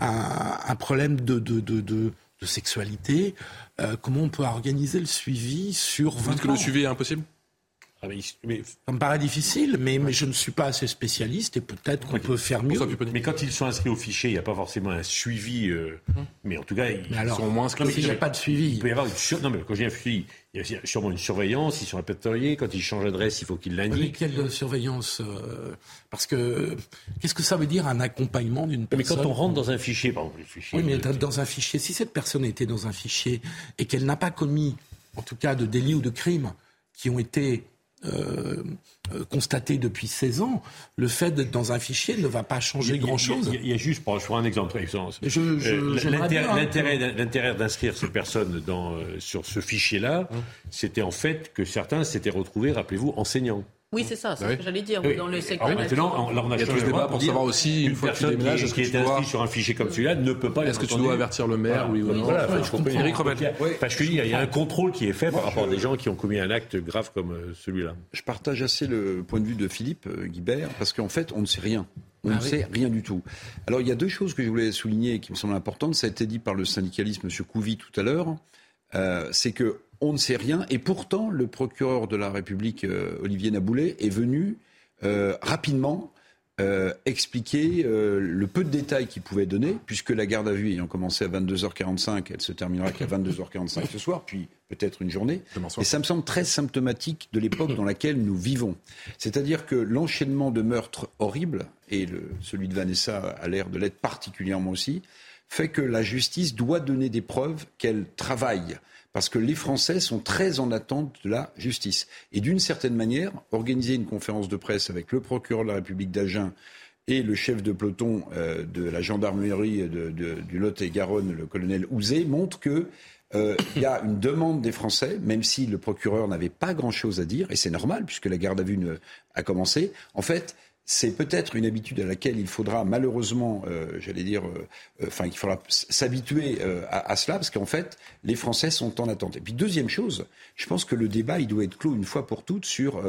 un, un problème de, de, de, sexualité, euh, comment on peut organiser le suivi sur 20 Vous dites que le suivi est impossible? Ah, mais, mais- Ça me paraît difficile, mais, mais je ne suis pas assez spécialiste et peut-être qu'on peut faire mieux. Mais quand ils sont inscrits au fichier, il n'y a pas forcément un suivi. euh, Mais en tout cas, ils Mais alors, sont moins inscrits. non, mais il n'y a pas de suivi. Il peut y avoir une sur- Non, mais quand je dis un suivi, il y a sûrement une surveillance. Ils sont répertoriés. Quand ils changent d'adresse, il faut qu'ils Mais l'indiquent. quelle surveillance euh, Parce que qu'est-ce que ça veut dire un accompagnement d'une Mais personne quand on rentre dans un fichier, par exemple, le fichier. Oui, mais de- dans un fichier, si cette personne était dans un fichier et qu'elle n'a pas commis, en tout cas, de délits ou de crimes qui ont été euh, euh, constaté depuis 16 ans, le fait d'être dans un fichier ne va pas changer grand-chose. Il, y a juste, pour un exemple, je, euh, l'intérêt d'inscrire ces personnes dans, sur ce fichier-là, c'était en fait que certains s'étaient retrouvés, rappelez-vous, enseignants. Oui, c'est ça, c'est ce que j'allais dire. Dans le secteur. Alors maintenant, là, on a Il y a tout ce débat pour savoir aussi, une, fois que tu déménages, est-ce que tu dois... sur un fichier comme celui-là ne peut pas Est-ce que tu dois avertir le maire, oui ou non Voilà, je comprends. Eric Parce qu'il y, a un contrôle qui est fait par rapport à des gens qui ont commis un acte grave comme euh, celui-là. Je partage assez le point de vue de Philippe euh, Guibert, parce qu'en fait, on ne sait rien. On ah ne sait rien du tout. Alors, il y a deux choses que je voulais souligner et qui me semblent importantes. Ça a été dit par le syndicaliste, M. Couvi, tout à l'heure. Euh, c'est que on ne sait rien. Et pourtant, le procureur de la République, euh, Olivier Naboulet, est venu euh, rapidement euh, expliquer le peu de détails qu'il pouvait donner, puisque la garde à vue ayant commencé à 22h45, elle se terminera qu'à 22h45 ce soir, puis peut-être une journée. Et ça me semble très symptomatique de l'époque dans laquelle nous vivons. C'est-à-dire que l'enchaînement de meurtres horribles, et le, celui de Vanessa a l'air de l'être particulièrement aussi, fait que la justice doit donner des preuves qu'elle travaille parce que les Français sont très en attente de la justice. Et d'une certaine manière, organiser une conférence de presse avec le procureur de la République d'Agen et le chef de peloton euh, de la gendarmerie du Lot-et-Garonne, le colonel Ouzé, montre qu'il euh, y a une demande des Français, même si le procureur n'avait pas grand-chose à dire, et c'est normal puisque la garde à vue a commencé. En fait, c'est peut-être une habitude à laquelle il faudra malheureusement, euh, j'allais dire, euh, euh, enfin, il faudra s'habituer à, cela, parce qu'en fait, les Français sont en attente. Et puis, deuxième chose, je pense que le débat, il doit être clos une fois pour toutes sur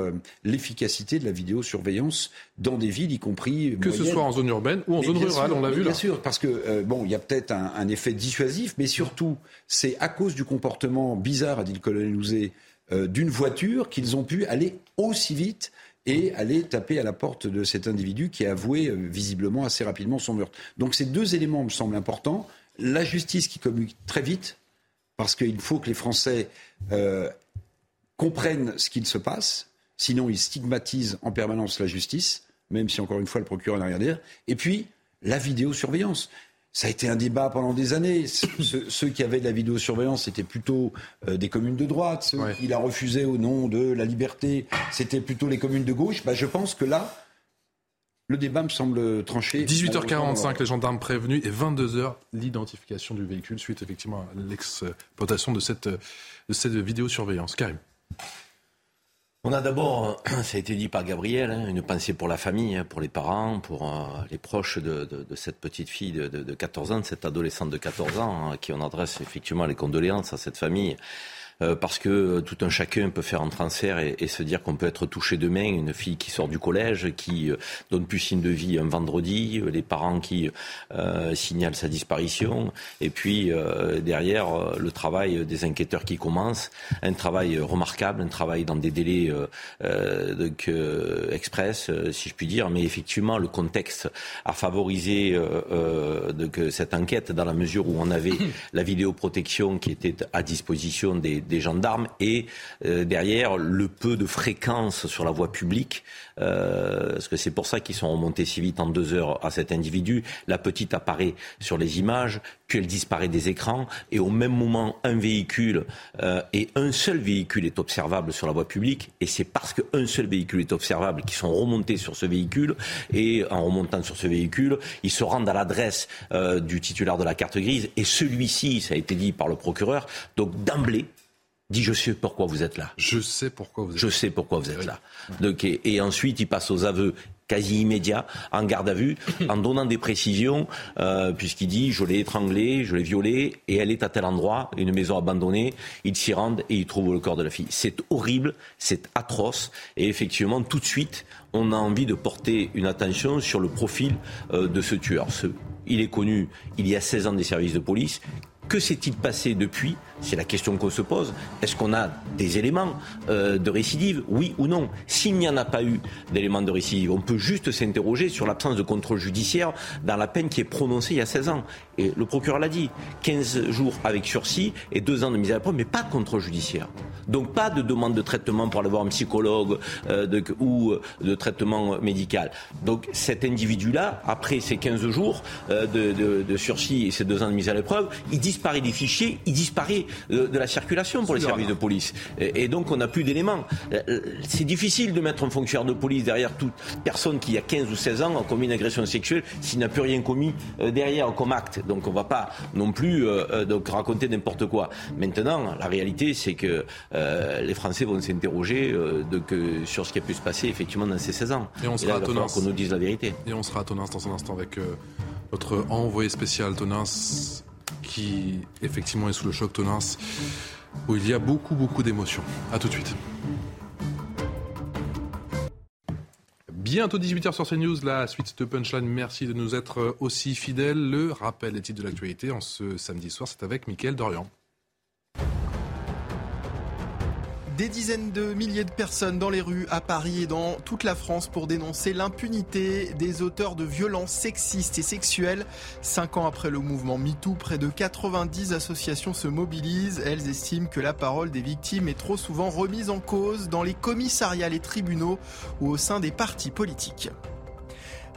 l'efficacité de la vidéosurveillance dans des villes, y compris. Que ce soit en zone urbaine ou en zone rurale, on l'a vu bien là. Bien sûr, parce que, bon, il y a peut-être un, effet dissuasif, mais surtout, c'est à cause du comportement bizarre, a dit le colonel Louzé, d'une voiture qu'ils ont pu aller aussi vite et aller taper à la porte de cet individu qui a avoué euh, visiblement assez rapidement son meurtre. Donc ces deux éléments me semblent importants. La justice qui communique très vite, parce qu'il faut que les Français euh, comprennent ce qu'il se passe, sinon ils stigmatisent en permanence la justice, même si encore une fois le procureur n'a rien à dire. Et puis la vidéosurveillance. Ça a été un débat pendant des années. Ceux, qui avaient de la vidéosurveillance, c'était plutôt euh, des communes de droite. Ceux qui la refusaient au nom de la liberté, c'était plutôt les communes de gauche. Bah, je pense que là, le débat me semble tranché. 18h45, les gendarmes prévenus et 22h, l'identification du véhicule suite effectivement à l'exploitation de cette, de cette vidéosurveillance. Karim. On a d'abord, ça a été dit par Gabriel, hein, une pensée pour la famille, hein, pour les parents, pour euh, les proches de, cette petite fille de, de, 14 ans, de cette adolescente de 14 ans, à hein, qui on adresse effectivement les condoléances à cette famille. Euh, parce que tout un chacun peut faire un transfert et, se dire qu'on peut être touché demain. Une fille qui sort du collège, qui euh, donne plus signe de vie un vendredi, euh, les parents qui signalent sa disparition, et puis derrière le travail des enquêteurs qui commence, un travail remarquable, un travail dans des délais donc, express, si je puis dire, mais effectivement le contexte a favorisé de, cette enquête dans la mesure où on avait la vidéoprotection qui était à disposition des des gendarmes et euh, derrière le peu de fréquence sur la voie publique, euh, parce que c'est pour ça qu'ils sont remontés si vite en deux heures à cet individu. La petite apparaît sur les images, puis elle disparaît des écrans, et au même moment, un véhicule euh, et un seul véhicule est observable sur la voie publique, et c'est parce qu'un seul véhicule est observable qu'ils sont remontés sur ce véhicule, et en remontant sur ce véhicule, ils se rendent à l'adresse du titulaire de la carte grise, et celui-ci, ça a été dit par le procureur, donc d'emblée, dit je sais pourquoi vous êtes là. Je sais pourquoi vous êtes là. Je sais pourquoi vous êtes là. Donc, et, ensuite, il passe aux aveux quasi immédiats, en garde à vue, en donnant des précisions, euh, puisqu'il dit je l'ai étranglée, je l'ai violée, et elle est à tel endroit, une maison abandonnée. Il s'y rend et il trouve le corps de la fille. C'est horrible, c'est atroce, et effectivement, tout de suite, on a envie de porter une attention sur le profil euh, de ce tueur. il est connu il y a 16 ans des services de police. Que s'est-il passé depuis C'est la question qu'on se pose. Est-ce qu'on a des éléments euh, de récidive? Oui ou non? S'il n'y en a pas eu d'éléments de récidive, on peut juste s'interroger sur l'absence de contrôle judiciaire dans la peine qui est prononcée il y a 16 ans. Et le procureur l'a dit 15 jours avec sursis et 2 ans de mise à l'épreuve, mais pas de contrôle judiciaire. Donc pas de demande de traitement pour aller voir un psychologue euh, ou euh, de traitement médical. Donc cet individu-là, après ces 15 jours de, de, sursis et ces 2 ans de mise à l'épreuve, il disparaît des fichiers, il disparaît de, de la circulation pour les services de police. Et, et donc, on n'a plus d'éléments. Euh, C'est difficile de mettre un fonctionnaire de police derrière toute personne qui, il y a 15 ou 16 ans, a commis une agression sexuelle s'il n'a plus rien commis euh, derrière comme acte. Donc, on ne va pas non plus euh, euh, donc raconter n'importe quoi. Maintenant, la réalité, c'est que euh, les Français vont s'interroger euh, euh, sur ce qui a pu se passer effectivement dans ces 16 ans. Et on sera Tonins. qu'on nous dise la vérité. Et on sera à Tonins dans un instant avec euh, notre envoyé spécial Tonins qui effectivement est sous le choc Tonins où il y a beaucoup beaucoup d'émotions. À tout de suite. Bientôt 18h sur CNews, la suite de Punchline. Merci de nous être aussi fidèles. Le rappel des titres de l'actualité en ce samedi soir, c'est avec Mickaël Dorian. Des dizaines de milliers de personnes dans les rues à Paris et dans toute la France pour dénoncer l'impunité des auteurs de violences sexistes et sexuelles. Cinq ans après le mouvement MeToo, près de 90 associations se mobilisent. Elles estiment que la parole des victimes est trop souvent remise en cause dans les commissariats, les tribunaux ou au sein des partis politiques.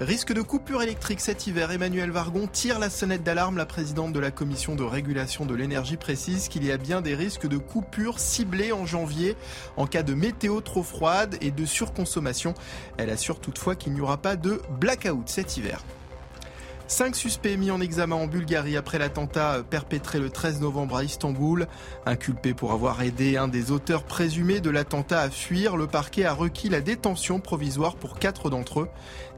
Risque de coupure électrique cet hiver, Emmanuel Vargon tire la sonnette d'alarme. La présidente de la commission de régulation de l'énergie précise qu'il y a bien des risques de coupure ciblées en janvier en cas de météo trop froide et de surconsommation. Elle assure toutefois qu'il n'y aura pas de blackout cet hiver. Cinq suspects mis en examen en Bulgarie après l'attentat perpétré le 13 novembre à Istanbul. Inculpé pour avoir aidé un des auteurs présumés de l'attentat à fuir, le parquet a requis la détention provisoire pour quatre d'entre eux.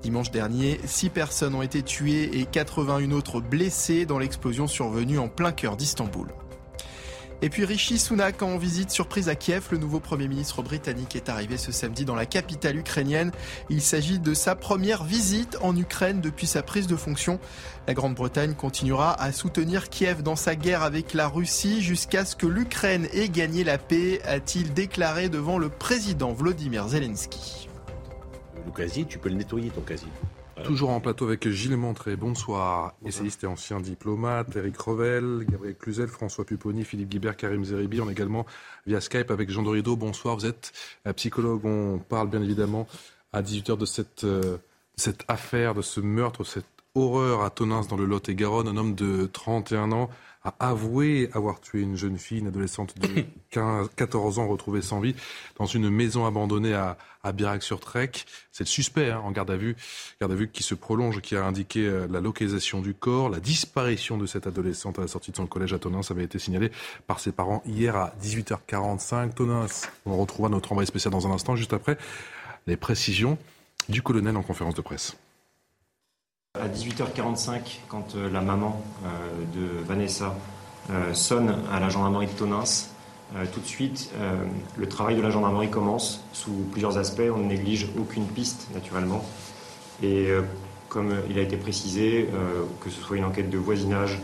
Dimanche dernier, six personnes ont été tuées et 81 autres blessées dans l'explosion survenue en plein cœur d'Istanbul. Et puis Rishi Sunak en visite surprise à Kiev, le nouveau Premier ministre britannique est arrivé ce samedi dans la capitale ukrainienne. Il s'agit de sa première visite en Ukraine depuis sa prise de fonction. La Grande-Bretagne continuera à soutenir Kiev dans sa guerre avec la Russie jusqu'à ce que l'Ukraine ait gagné la paix, a-t-il déclaré devant le président Vladimir Zelensky. Le casier, tu peux le nettoyer ton casier. Toujours en plateau avec Gilles Montré, bonsoir. Essayiste et ancien diplomate, Eric Revel, Gabriel Cluzel, François Pupponi, Philippe Guibert, Karim Zeribi. On est également via Skype avec Jean Dorido. Bonsoir, vous êtes euh, psychologue. On parle bien évidemment à 18h de cette, euh, cette affaire, de ce meurtre, cette horreur à Tonins dans le Lot-et-Garonne. Un homme de 31 ans a avoué avoir tué une jeune fille, une adolescente de 15, 14 ans retrouvée sans vie dans une maison abandonnée à, à Birac-sur-Trek. C'est le suspect hein, en garde à vue, garde à vue qui se prolonge, qui a indiqué euh, la localisation du corps, la disparition de cette adolescente à la sortie de son collège à Tonins avait été signalé par ses parents hier à 18h45. Tonins, on retrouvera notre envoyé spécial dans un instant, juste après les précisions du colonel en conférence de presse. À 18h45, quand euh, la maman euh, de Vanessa euh, sonne à la gendarmerie de Tonins, tout de suite, le travail de la gendarmerie commence sous plusieurs aspects. On ne néglige aucune piste, naturellement. Et comme il a été précisé, que ce soit une enquête de voisinage,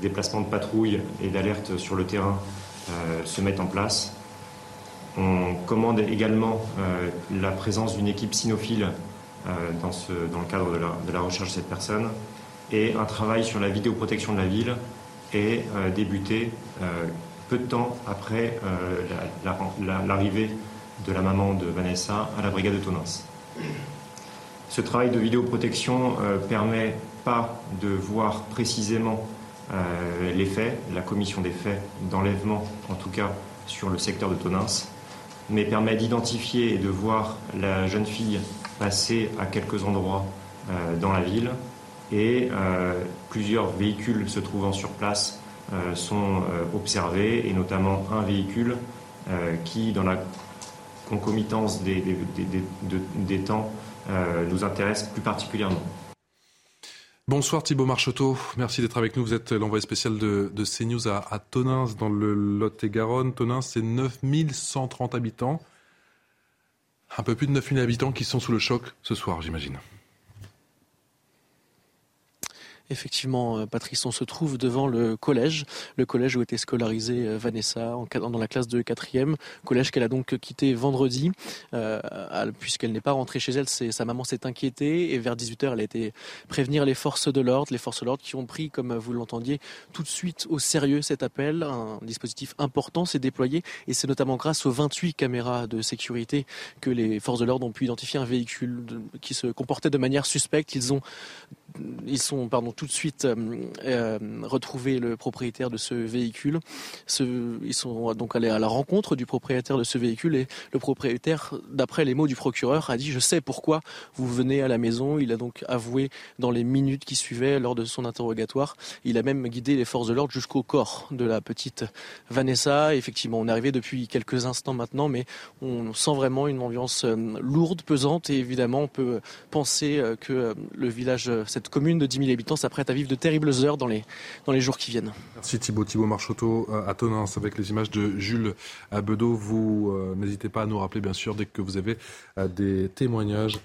déplacement de patrouille et d'alerte sur le terrain se mettent en place. On commande également la présence d'une équipe cynophile dans, ce, dans le cadre de la, recherche de cette personne. Et un travail sur la vidéoprotection de la ville est euh, débuté euh, peu de temps après euh, la- la- la- l'arrivée de la maman de Vanessa à la brigade de Tonins. Ce travail de vidéoprotection euh, permet pas de voir précisément euh, les faits, la commission des faits d'enlèvement, en tout cas sur le secteur de Tonins, mais permet d'identifier et de voir la jeune fille passer à quelques endroits euh, dans la ville et euh, plusieurs véhicules se trouvant sur place euh, sont observés et notamment un véhicule qui, dans la concomitance des, des- des- des- de- des temps, nous intéresse plus particulièrement. Bonsoir Thibault Marcheteau, merci d'être avec nous. Vous êtes l'envoyé spécial de, de CNews à, à Tonins, dans le Lot-et-Garonne. Tonins, c'est 9130 habitants. Un peu plus de 9000 habitants qui sont sous le choc ce soir, j'imagine. Effectivement, euh, Patrice, on se trouve devant le collège, le collège où était scolarisée euh, Vanessa en, dans la classe de quatrième, collège qu'elle a donc quitté vendredi, euh, elle- puisqu'elle n'est pas rentrée chez elle, sa maman s'est inquiétée et vers 18h, elle a été prévenir les forces de l'ordre, les forces de l'ordre qui ont pris, comme vous l'entendiez, tout de suite au sérieux cet appel. Un dispositif important s'est déployé et c'est notamment grâce aux 28 caméras de sécurité que les forces de l'ordre ont pu identifier un véhicule qui se comportait de manière suspecte. Ils ont ils sont pardon, tout de suite retrouvés le propriétaire de ce véhicule. ils sont donc allés à la rencontre du propriétaire de ce véhicule et le propriétaire, d'après les mots du procureur, a dit je sais pourquoi vous venez à la maison. Il a donc avoué dans les minutes qui suivaient lors de son interrogatoire. Il a même guidé les forces de l'ordre jusqu'au corps de la petite Vanessa. Effectivement, on est arrivé depuis quelques instants maintenant, mais on sent vraiment une ambiance euh, lourde, pesante, et évidemment, on peut penser euh, que euh, le village, cette commune de 10 000 habitants, s'apprête à vivre de terribles heures dans les, dans les jours qui viennent. Merci Thibault. Thibault Marchoteau à Tonins avec les images de Jules Bedeau. Vous n'hésitez pas à nous rappeler, bien sûr, dès que vous avez des témoignages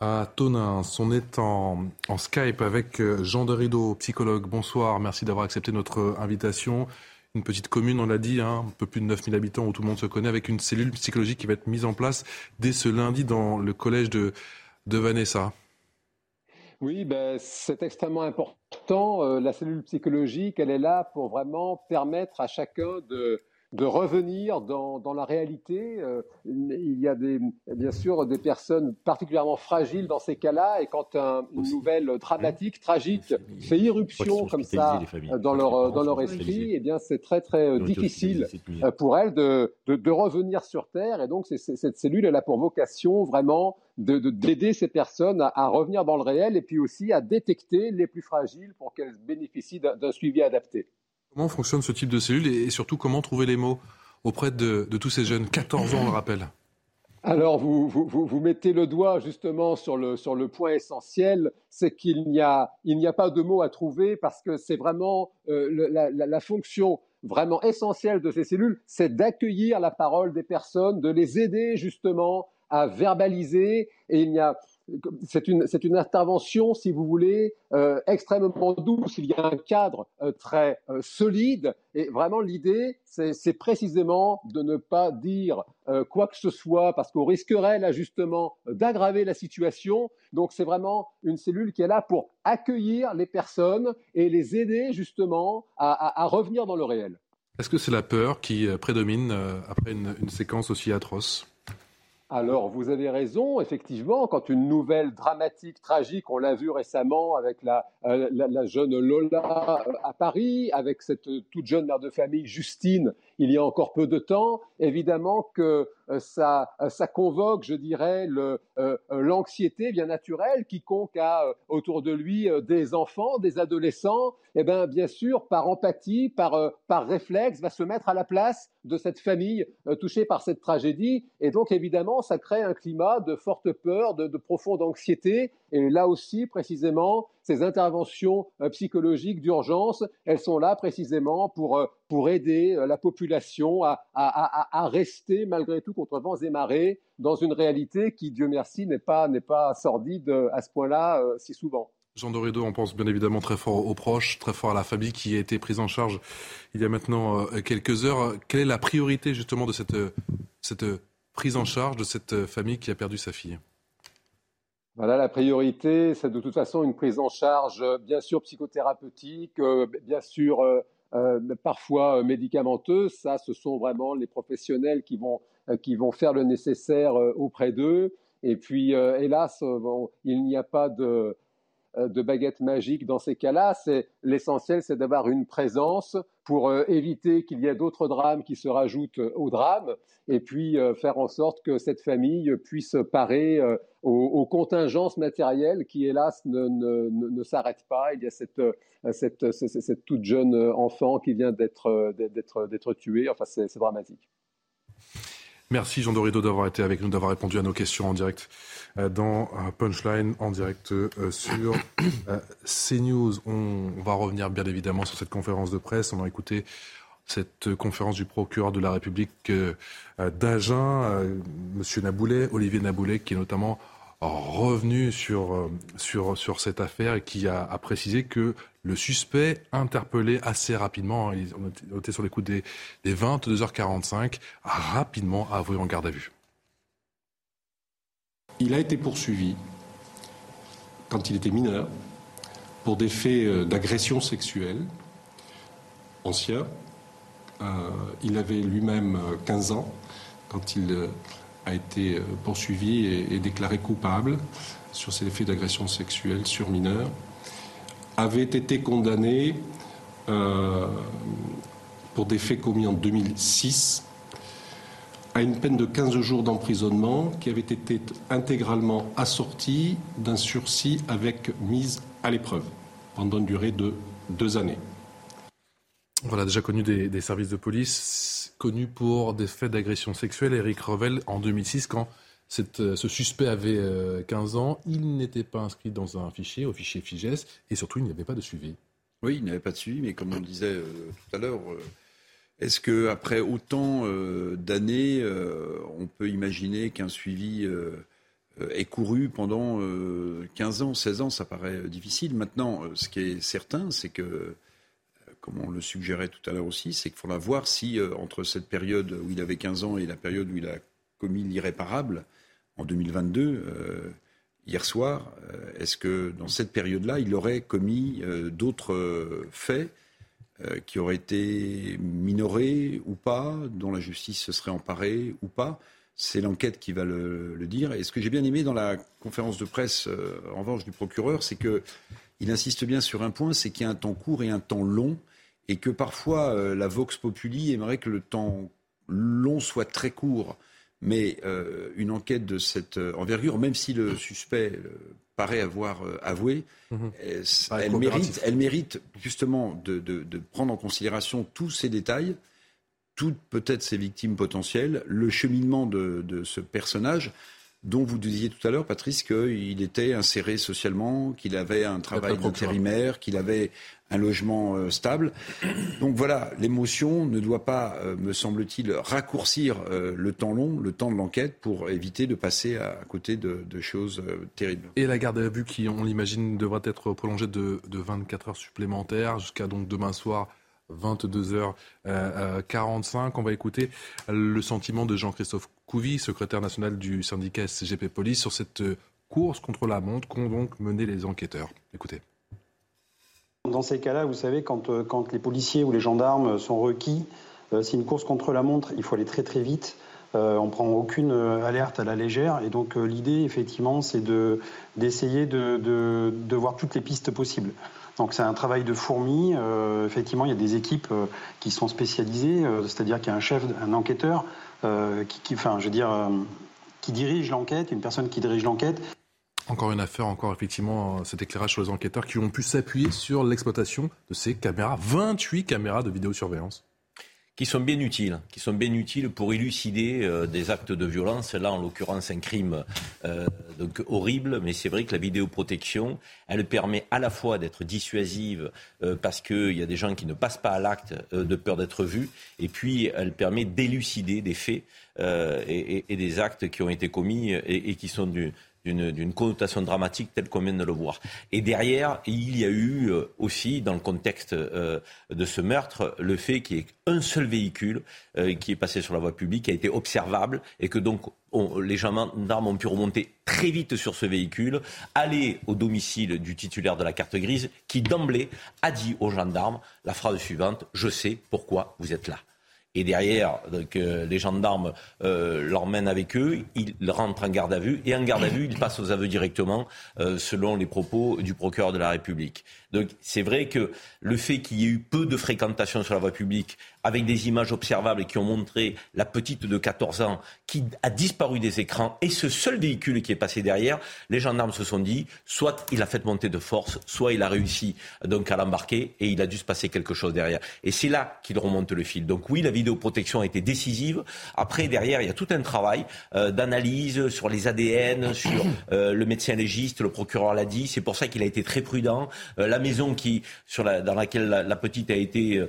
à Tonins. On est en, en Skype avec Jean de Rideau, psychologue. Bonsoir, merci d'avoir accepté notre invitation une petite commune, on l'a dit, hein, un peu plus de 9000 habitants où tout le monde se connaît, avec une cellule psychologique qui va être mise en place dès ce lundi dans le collège de, de Vanessa. Oui, ben, c'est extrêmement important. Euh, la cellule psychologique, elle est là pour vraiment permettre à chacun de, de revenir dans, dans la réalité. Euh, il y a des, bien sûr des personnes particulièrement fragiles dans ces cas-là, et quand une nouvelle dramatique, tragique, fait irruption comme ça dans leur, dans leur esprit, eh bien c'est très très euh, difficile euh, pour elles de, de, de, revenir sur Terre. Et donc cette cellule, elle a pour vocation vraiment d'aider ces personnes à, à, revenir dans le réel et puis aussi à détecter les plus fragiles pour qu'elles bénéficient d'un suivi adapté. Comment fonctionne ce type de cellule et, surtout comment trouver les mots auprès de, tous ces jeunes 14 ans, on le rappelle? Alors, vous, vous, mettez le doigt justement sur le, sur le point essentiel, c'est qu'il n'y a, il a pas de mots à trouver parce que c'est vraiment euh, la, la, fonction vraiment essentielle de ces cellules, c'est d'accueillir la parole des personnes, de les aider justement à verbaliser. Et il n'y a, c'est une, une, intervention, si vous voulez, euh, extrêmement douce. Il y a un cadre euh, très euh, solide. Et vraiment, l'idée, c'est précisément de ne pas dire quoi que ce soit, parce qu'on risquerait là justement d'aggraver la situation. Donc, c'est vraiment une cellule qui est là pour accueillir les personnes et les aider justement à, revenir dans le réel. Est-ce que c'est la peur qui prédomine après une séquence aussi atroce? Alors, vous avez raison, effectivement, quand une nouvelle dramatique, tragique, on l'a vu récemment avec la, euh, jeune Lola euh, à Paris, avec cette toute jeune mère de famille, Justine, il y a encore peu de temps, évidemment que euh, ça, ça convoque, je dirais, l'anxiété bien naturelle. Quiconque a autour de lui des enfants, des adolescents, eh bien, bien sûr, par empathie, par, par réflexe, va se mettre à la place de cette famille touchée par cette tragédie. Et donc, évidemment, ça crée un climat de forte peur, de, profonde anxiété. Et là aussi, précisément, ces interventions euh, psychologiques d'urgence, elles sont là précisément pour, euh, pour aider euh, la population à, rester malgré tout contre vents et marées dans une réalité qui, Dieu merci, n'est pas, pas sordide à ce point-là si souvent. Jean Dorido, on pense bien évidemment très fort aux proches, très fort à la famille qui a été prise en charge il y a maintenant quelques heures. Quelle est la priorité justement de cette, cette prise en charge de cette famille qui a perdu sa fille? Voilà, la priorité, c'est de toute façon une prise en charge, euh, bien sûr psychothérapeutique, euh, bien sûr parfois médicamenteuse. Ça, ce sont vraiment les professionnels qui vont, qui vont faire le nécessaire auprès d'eux. Et puis, hélas, il n'y a pas de, euh, de baguette magique dans ces cas-là. L'essentiel, c'est d'avoir une présence pour euh, éviter qu'il y ait d'autres drames qui se rajoutent au drame, et puis euh, faire en sorte que cette famille puisse parer aux, contingences matérielles qui, hélas, ne, s'arrêtent pas. Il y a cette, cette, toute jeune enfant qui vient d'être tuée. Enfin, c'est dramatique. Merci Jean Dorido d'avoir été avec nous, d'avoir répondu à nos questions en direct euh, dans euh, Punchline, en direct euh, sur CNews. On, va revenir bien évidemment sur cette conférence de presse. On a écouté cette conférence du procureur de la République d'Agen, Monsieur Naboulet, Olivier Naboulet, qui est notamment revenu sur, euh, sur, cette affaire et qui a, précisé que le suspect interpellé assez rapidement, on était sur les coups des, des 22h45, a rapidement avoué en garde à vue. Il a été poursuivi quand il était mineur pour des faits euh, d'agression sexuelle anciens. Euh, il avait lui-même 15 ans quand il a été euh, poursuivi et, déclaré coupable sur ces faits d'agression sexuelle sur mineurs. avait été condamné euh, pour des faits commis en 2006 à une peine de 15 jours d'emprisonnement qui avait été intégralement assortie d'un sursis avec mise à l'épreuve pendant une durée de deux années. Voilà, déjà connu des, services de police, connu pour des faits d'agression sexuelle. Eric Revel, en 2006, quand euh, ce suspect avait 15 euh, ans, il n'était pas inscrit dans un fichier, au fichier FIGES, et surtout, il n'y avait pas de suivi. Oui, il n'y avait pas de suivi, mais comme on le disait euh, tout à l'heure, est-ce qu'après autant d'années, on peut imaginer qu'un suivi est couru pendant 15 ans, 16 ans? Ça paraît difficile. Maintenant, ce qui est certain, c'est que comme on le suggérait tout à l'heure aussi, c'est qu'il faudra voir si, euh, entre cette période où il avait 15 ans et la période où il a commis l'irréparable, en 2022, euh, hier soir, euh, est-ce que dans cette période-là, il aurait commis d'autres faits qui auraient été minorés ou pas, dont la justice se serait emparée ou pas? C'est l'enquête qui va le, le, dire. Et ce que j'ai bien aimé dans la conférence de presse, en revanche, du procureur, c'est qu'il insiste bien sur un point, c'est qu'il y a un temps court et un temps long et que parfois euh, la Vox Populi aimerait que le temps long soit très court. Mais euh, une enquête de cette euh, envergure, même si le suspect paraît avoir avoué, mhm. elle, mérite, elle, mérite, justement de, prendre en considération tous ces détails, toutes peut-être ces victimes potentielles, le cheminement de, de ce personnage dont vous disiez tout à l'heure, Patrice, qu'il était inséré socialement, qu'il avait un travail d'intérimaire, qu'il avait un logement euh, stable. Donc voilà, l'émotion ne doit pas, euh, me semble-t-il, raccourcir euh, le temps long, le temps de l'enquête, pour éviter de passer à, côté de, choses terribles. Et la garde à vue qui, on l'imagine, devra être prolongée de, 24 heures supplémentaires jusqu'à donc demain soir 22h45. On va écouter le sentiment de Jean-Christophe Couvi, secrétaire national du syndicat SCGP Police, sur cette course contre la montre qu'ont donc mené les enquêteurs. Écoutez. Dans ces cas-là, vous savez, quand, euh, les policiers ou les gendarmes sont requis, euh, c'est une course contre la montre, il faut aller très très vite. Euh, on prend aucune alerte à la légère. Et donc l'idée, effectivement, c'est d'essayer de, de, de, voir toutes les pistes possibles. Donc c'est un travail de fourmi. effectivement, il y a des équipes qui sont spécialisées, c'est-à-dire qu'il y a un chef, un enquêteur, veux dire, qui dirige l'enquête, une personne qui dirige l'enquête, encore une affaire, encore effectivement cet éclairage sur les enquêteurs qui ont pu s'appuyer sur l'exploitation de ces caméras, 28 caméras de vidéosurveillance qui sont bien utiles, qui sont bien utiles pour élucider euh, des actes de violence. Là, en l'occurrence, un crime euh, donc horrible, mais c'est vrai que la vidéoprotection, elle permet à la fois d'être dissuasive euh, parce qu'il y a des gens qui ne passent pas à l'acte de peur d'être vus, et puis elle permet d'élucider des faits et, des actes qui ont été commis et, et qui sont du, d'une connotation dramatique telle qu'on vient de le voir. Et derrière, il y a eu euh, aussi, dans le contexte euh, de ce meurtre, le fait qu'il y ait un seul véhicule euh, qui est passé sur la voie publique, a été observable, et que donc les gendarmes ont pu remonter très vite sur ce véhicule, aller au domicile du titulaire de la carte grise, qui d'emblée a dit aux gendarmes la phrase suivante, je sais pourquoi vous êtes là. Et derrière, donc, euh, les gendarmes euh, l'emmènent avec eux, ils rentrent en garde à vue, et en garde à vue, ils passent aux aveux directement, euh, selon les propos du procureur de la République. Donc c'est vrai que le fait qu'il y ait eu peu de fréquentation sur la voie publique, avec des images observables qui ont montré la petite de 14 ans qui a disparu des écrans et ce seul véhicule qui est passé derrière, les gendarmes se sont dit soit il a fait monter de force, soit il a réussi donc à l'embarquer et il a dû se passer quelque chose derrière. Et c'est là qu'il remonte le fil. Donc oui, la vidéoprotection a été décisive. Après, derrière, il y a tout un travail euh, d'analyse sur les ADN, sur euh, le médecin légiste, le procureur l'a dit. C'est pour ça qu'il a été très prudent. Euh, maison qui, sur la, dans laquelle la, petite a été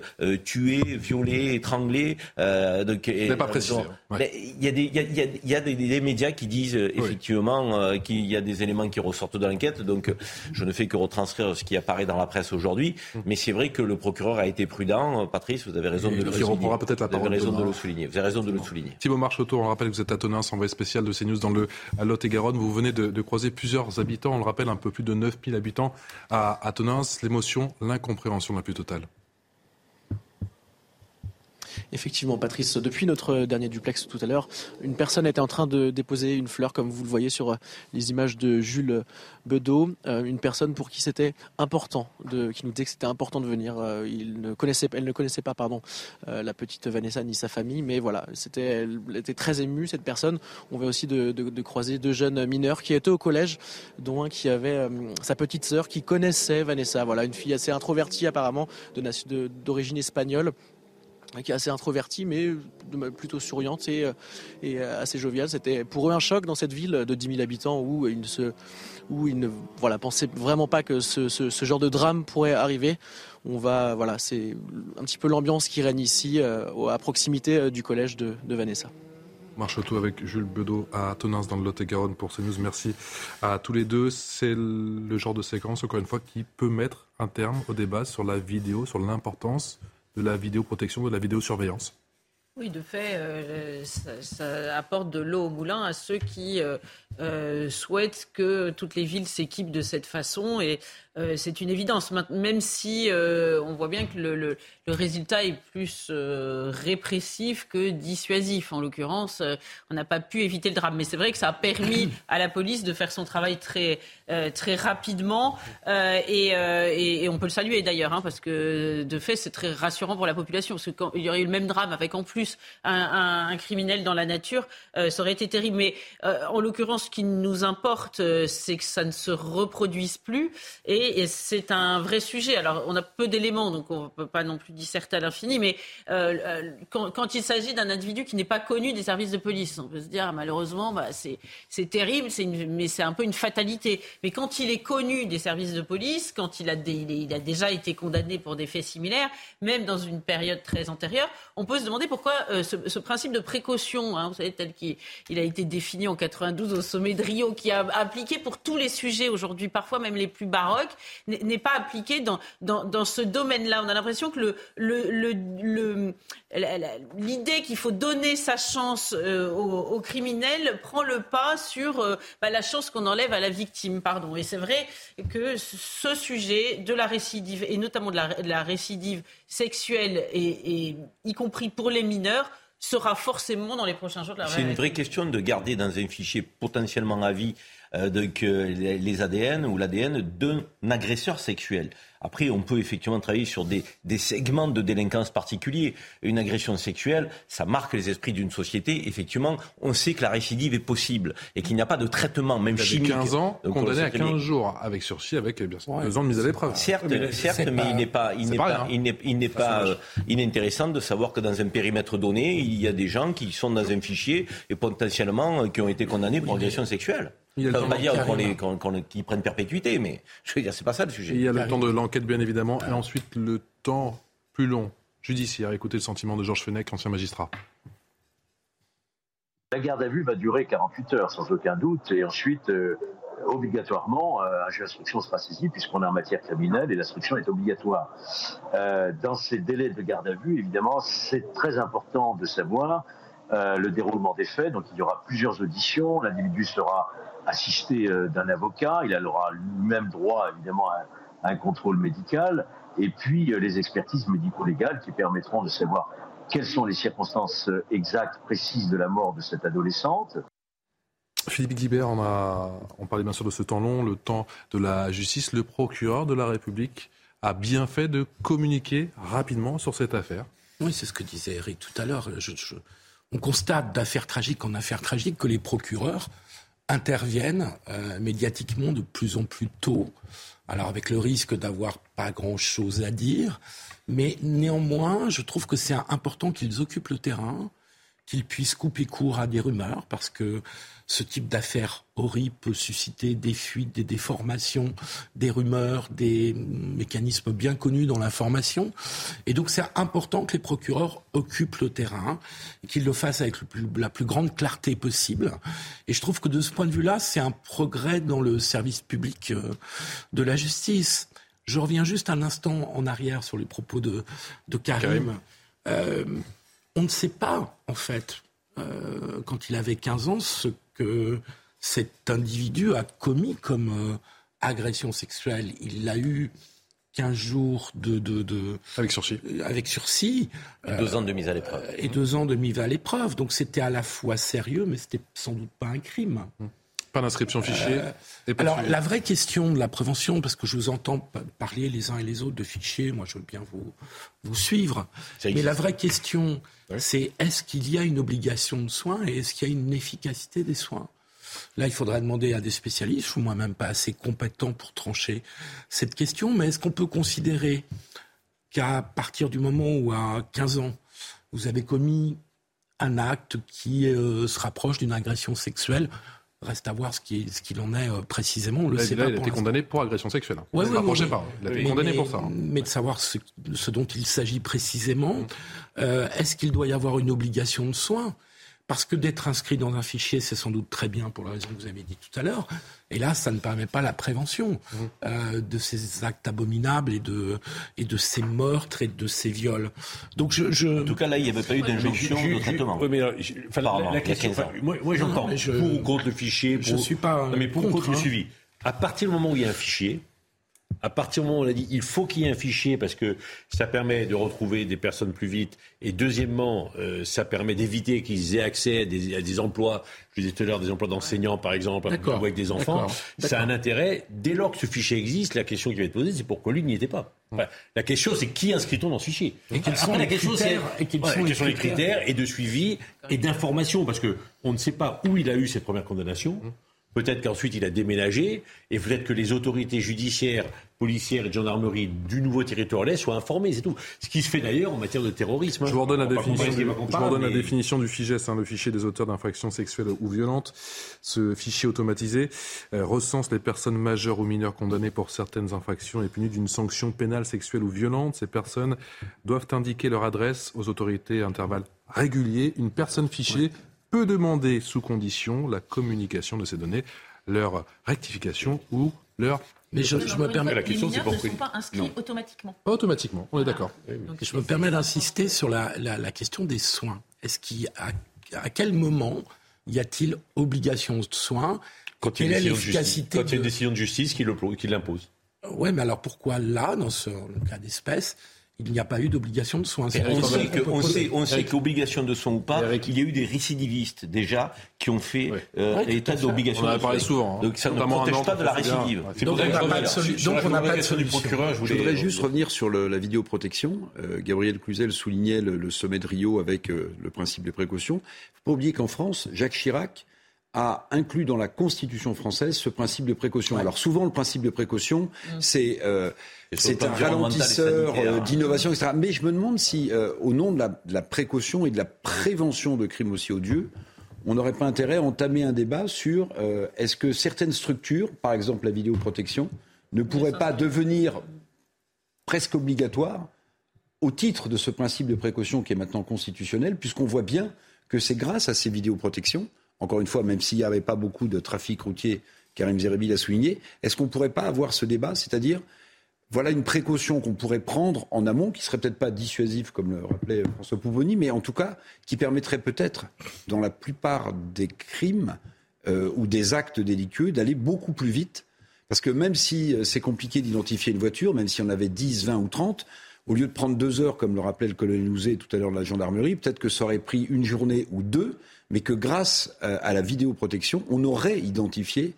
tuée, violée, étranglée. donc, et, pas précisé. Il y a des, il y a, y a des, des, médias qui disent effectivement qu'il y a des éléments qui ressortent de l'enquête. Donc, je ne fais que retranscrire ce qui apparaît dans la presse aujourd'hui. Hum. Mais c'est vrai que le procureur a été prudent. Patrice, vous avez raison de le souligner. peut-être la vous avez raison de le souligner. Vous avez raison de le souligner. Thibaut Marcheteau, on rappelle que vous êtes à Tonins, envoyé spécial de CNews dans le Lot-et-Garonne. Vous venez de, de, croiser plusieurs habitants. On le rappelle, un peu plus de 9000 habitants à, à Tonins l'émotion, l'incompréhension la plus totale Effectivement, Patrice, depuis notre dernier duplex tout à l'heure, une personne était en train de déposer une fleur, comme vous le voyez sur les images de Jules Bedeau, euh, une personne pour qui c'était important, qui nous disait que c'était important de venir. Euh, il ne connaissait, elle ne connaissait pas, pardon, euh, la petite Vanessa ni sa famille, mais voilà, c'était, elle était très émue cette personne. On vient aussi de, de, croiser deux jeunes mineurs qui étaient au collège, dont un qui avait sa petite sœur qui connaissait Vanessa. Voilà, une fille assez introvertie apparemment, d'origine espagnole qui est assez introvertie, mais plutôt souriante et, et assez joviale. C'était pour eux un choc dans cette ville de 10 000 habitants où ils ne pensaient vraiment pas que ce, genre de drame pourrait arriver. On va, voilà, c'est un petit peu l'ambiance qui règne ici, euh, à proximité euh, du collège de, de Vanessa. Marche tout avec Jules Bedeau à Tonins dans le Lot-et-Garonne pour CNews. Merci à tous les deux. C'est le genre de séquence, encore une fois, qui peut mettre un terme au débat sur la vidéo, sur l'importance de la vidéoprotection, de la vidéosurveillance. Oui, de fait, euh, ça, apporte de l'eau au moulin à ceux qui euh, euh, souhaitent que toutes les villes s'équipent de cette façon. Et c'est une évidence, même si on voit bien que le, résultat est plus répressif que dissuasif. En l'occurrence, on n'a pas pu éviter le drame. Mais c'est vrai que ça a permis à la police de faire son travail très, très rapidement. Et, on peut le saluer d'ailleurs, hein, parce que de fait, c'est très rassurant pour la population. Parce qu'il y aurait eu le même drame avec en plus un, criminel dans la nature, euh, ça aurait été terrible. Mais euh, en l'occurrence, ce qui nous importe, euh, c'est que ça ne se reproduise plus. Et, c'est un vrai sujet. Alors, on a peu d'éléments, donc on ne peut pas non plus disserter à l'infini. Mais quand, il s'agit d'un individu qui n'est pas connu des services de police, on peut se dire, malheureusement, bah, c'est terrible, mais c'est un peu une fatalité. Mais quand il est connu des services de police, quand il a, il a déjà été condamné pour des faits similaires, même dans une période très antérieure, on peut se demander pourquoi euh, ce, principe de précaution, hein, vous savez, tel qu'il a été défini en 92 au sommet de Rio, qui a appliqué pour tous les sujets aujourd'hui, parfois même les plus baroques, n'est pas appliqué dans, dans, ce domaine-là. On a l'impression que le, le, l'idée qu'il faut donner sa chance euh, aux, criminels prend le pas sur euh, bah, la chance qu'on enlève à la victime. Pardon. Et c'est vrai que ce sujet de la récidive, et notamment de la, récidive sexuelle, et, y compris pour les mineurs, sera forcément dans les prochains jours de la C'est une vraie question de garder dans un fichier potentiellement à vie euh, les ADN ou l'ADN d'un agresseur sexuel. Après, on peut effectivement travailler sur des, des, segments de délinquance particuliers. Une agression sexuelle, ça marque les esprits d'une société. Effectivement, on sait que la récidive est possible et qu'il n'y a pas de traitement, même chimique. 15 ans, condamné à 15 jours avec sursis, avec bien sûr, deux ans de mise à l'épreuve. Certes, mais, certes, mais il n'est pas, il n'est pas, il n'est, il n'est pas euh, inintéressant de savoir que dans un périmètre donné, il y a des gens qui sont dans un fichier et potentiellement euh, qui ont été condamnés pour agression sexuelle. Ça ne veut pas dire qu'ils prennent perpétuité, mais je veux dire, c'est pas ça le sujet. il y a le temps de l'enquête, bien évidemment, et ensuite le temps plus long judiciaire. Écoutez le sentiment de Georges Fenech, ancien magistrat. La garde à vue va durer 48 heures, sans aucun doute, et ensuite, euh, obligatoirement, euh, un juge d'instruction sera saisi, puisqu'on est en matière criminelle et l'instruction est obligatoire. Euh, dans ces délais de garde à vue, évidemment, c'est très important de savoir le déroulement des faits. Donc, il y aura plusieurs auditions. L'individu sera assisté euh, d'un avocat, il aura lui-même droit évidemment à, un contrôle médical, et puis euh, les expertises médico-légales qui permettront de savoir quelles sont les circonstances euh, exactes, précises de la mort de cette adolescente. Philippe Guibert, on, a, on parlait bien sûr de ce temps long, le temps de la justice. Le procureur de la République a bien fait de communiquer rapidement sur cette affaire. Oui, c'est ce que disait Eric tout à l'heure. On constate d'affaires tragiques en affaires tragiques que les procureurs interviennent euh, médiatiquement de plus en plus tôt. Alors avec le risque d'avoir pas grand-chose à dire, mais néanmoins, je trouve que c'est important qu'ils occupent le terrain, qu'ils puissent couper court à des rumeurs, parce que ce type d'affaires horrible peut susciter des fuites, des déformations, des rumeurs, des mécanismes bien connus dans l'information. Et donc c'est important que les procureurs occupent le terrain et qu'ils le fassent avec la plus grande clarté possible. Et je trouve que de ce point de vue-là, c'est un progrès dans le service public euh, de la justice. Je reviens juste un instant en arrière sur les propos de, de Karim. Euh, on ne sait pas, en fait, euh, quand il avait 15 ans, ce que cet individu a commis comme euh, agression sexuelle. Il l'a eu 15 jours de, de, de avec sursis, avec sursis, et deux ans de mise à l'épreuve, et deux ans de mise à l'épreuve. Donc c'était à la fois sérieux, mais c'était sans doute pas un crime. Pas d'inscription fichier. Euh, alors la vraie question de la prévention, parce que je vous entends parler les uns et les autres de fichiers, moi je veux bien vous vous suivre, mais la vraie question, c'est est-ce qu'il y a une obligation de soins et est-ce qu'il y a une efficacité des soins? Là, il faudra demander à des spécialistes. Je suis moi-même pas assez compétent pour trancher cette question. Mais est-ce qu'on peut considérer qu'à partir du moment où, à 15 ans, vous avez commis un acte qui euh, se rapproche d'une agression sexuelle, Reste à voir ce qu'il ce en est euh, précisément. On le sait là, pas il a été condamné pour agression sexuelle. Ouais, ne ouais, pas. Il a été condamné pour ça. Hein. Mais de savoir ce, ce dont il s'agit précisément, euh, est-ce qu'il doit y avoir une obligation de soins? Parce que d'être inscrit dans un fichier, c'est sans doute très bien pour la raison que vous avez dit tout à l'heure. Et là, ça ne permet pas la prévention mmh. euh, de ces actes abominables et de, et de ces meurtres et de ces viols. Donc je, je... En tout cas, là, il n'y avait pas eu d'injonction de traitement. Oui, mais la, question, moi, moi j'entends pour ou contre le fichier. Pour, je suis pas. Non, mais pour ou contre le hein. suivi. À partir du moment où il y a un fichier, à partir du moment où on a dit il faut qu'il y ait un fichier parce que ça permet de retrouver des personnes plus vite. Et deuxièmement euh, ça permet d'éviter qu'ils aient accès à des, emplois, je disais tout à l'heure des emplois d'enseignants par exemple, avec des enfants, ça a un intérêt. Dès lors que ce fichier existe, la question qui va être posée c'est pourquoi lui n'y était pas? la question c'est qui inscrit-on dans ce fichier? Et quels sont, les, critères, et quels sont, les critères? et de suivi et d'information. Parce que on ne sait pas où il a eu cette première condamnation. Peut-être qu'ensuite il a déménagé et peut-être que les autorités judiciaires, policières et de gendarmerie du nouveau territoire l'est soient informées, c'est tout. Ce qui se fait d'ailleurs en matière de terrorisme. Je vous redonne la définition, du, la définition du FIGES, hein, le fichier des auteurs d'infractions sexuelles ou violentes. Ce fichier automatisé euh, recense les personnes majeures ou mineures condamnées pour certaines infractions et punies d'une sanction pénale sexuelle ou violente. Ces personnes doivent indiquer leur adresse aux autorités à intervalles réguliers. Une personne fichée peut demander sous condition la communication de ces données, leur rectification ou leur mais je, me permets la question, c'est pourquoi ne sont pas inscrits automatiquement. Pas automatiquement, on est d'accord. je me permets d'insister sur la, la, question des soins. Est-ce qu'il à, à quel moment y a-t-il obligation de soins Quand il y a une décision de justice qui l'impose. Oui, mais alors pourquoi là, dans ce cas d'espèce, il n'y a pas eu d'obligation de soins. On sait, que, on, sait, on sait qu'obligation de soins ou pas, il y a eu des récidivistes déjà qui ont fait euh, état d'obligation. On en a parlé souvent. Hein. Donc ça ne protège pas de la récidive. Donc on n'a pas de solution. Je voudrais juste revenir sur le, la vidéoprotection. Euh, Gabriel Cluzel soulignait le, le, sommet de Rio avec euh, le principe des précautions. Il ne faut pas oublier qu'en France, Jacques Chirac a inclus dans la Constitution française ce principe de précaution. Alors souvent, le principe de précaution, mm. c'est euh, c'est un ralentisseur euh, d'innovation, etc. Mais je me demande si, euh, au nom de la, de la, précaution et de la prévention de crimes aussi odieux, on n'aurait pas intérêt à entamer un débat sur euh, est-ce que certaines structures, par exemple la vidéoprotection, ne pourraient pas devenir presque obligatoires au titre de ce principe de précaution qui est maintenant constitutionnel, puisqu'on voit bien que c'est grâce à ces vidéoprotections encore une fois, même s'il n'y avait pas beaucoup de trafic routier, Karim Zeribi l'a souligné, est-ce qu'on ne pourrait pas avoir ce débat C'est-à-dire, voilà une précaution qu'on pourrait prendre en amont, qui serait peut-être pas dissuasive, comme le rappelait François Pouvoni, mais en tout cas, qui permettrait peut-être, dans la plupart des crimes euh, ou des actes délictueux, d'aller beaucoup plus vite. Parce que même si euh, c'est compliqué d'identifier une voiture, même si on avait 10, 20 ou 30, au lieu de prendre deux heures, comme le rappelait le colonel Louzet tout à l'heure de la gendarmerie, peut-être que ça aurait pris une journée ou deux mais que grâce euh, à la vidéoprotection, on aurait identifié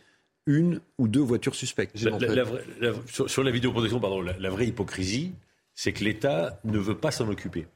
une ou deux voitures suspectes. sur, la vidéoprotection, pardon, la vraie hypocrisie, c'est que l'État ne veut pas s'en occuper.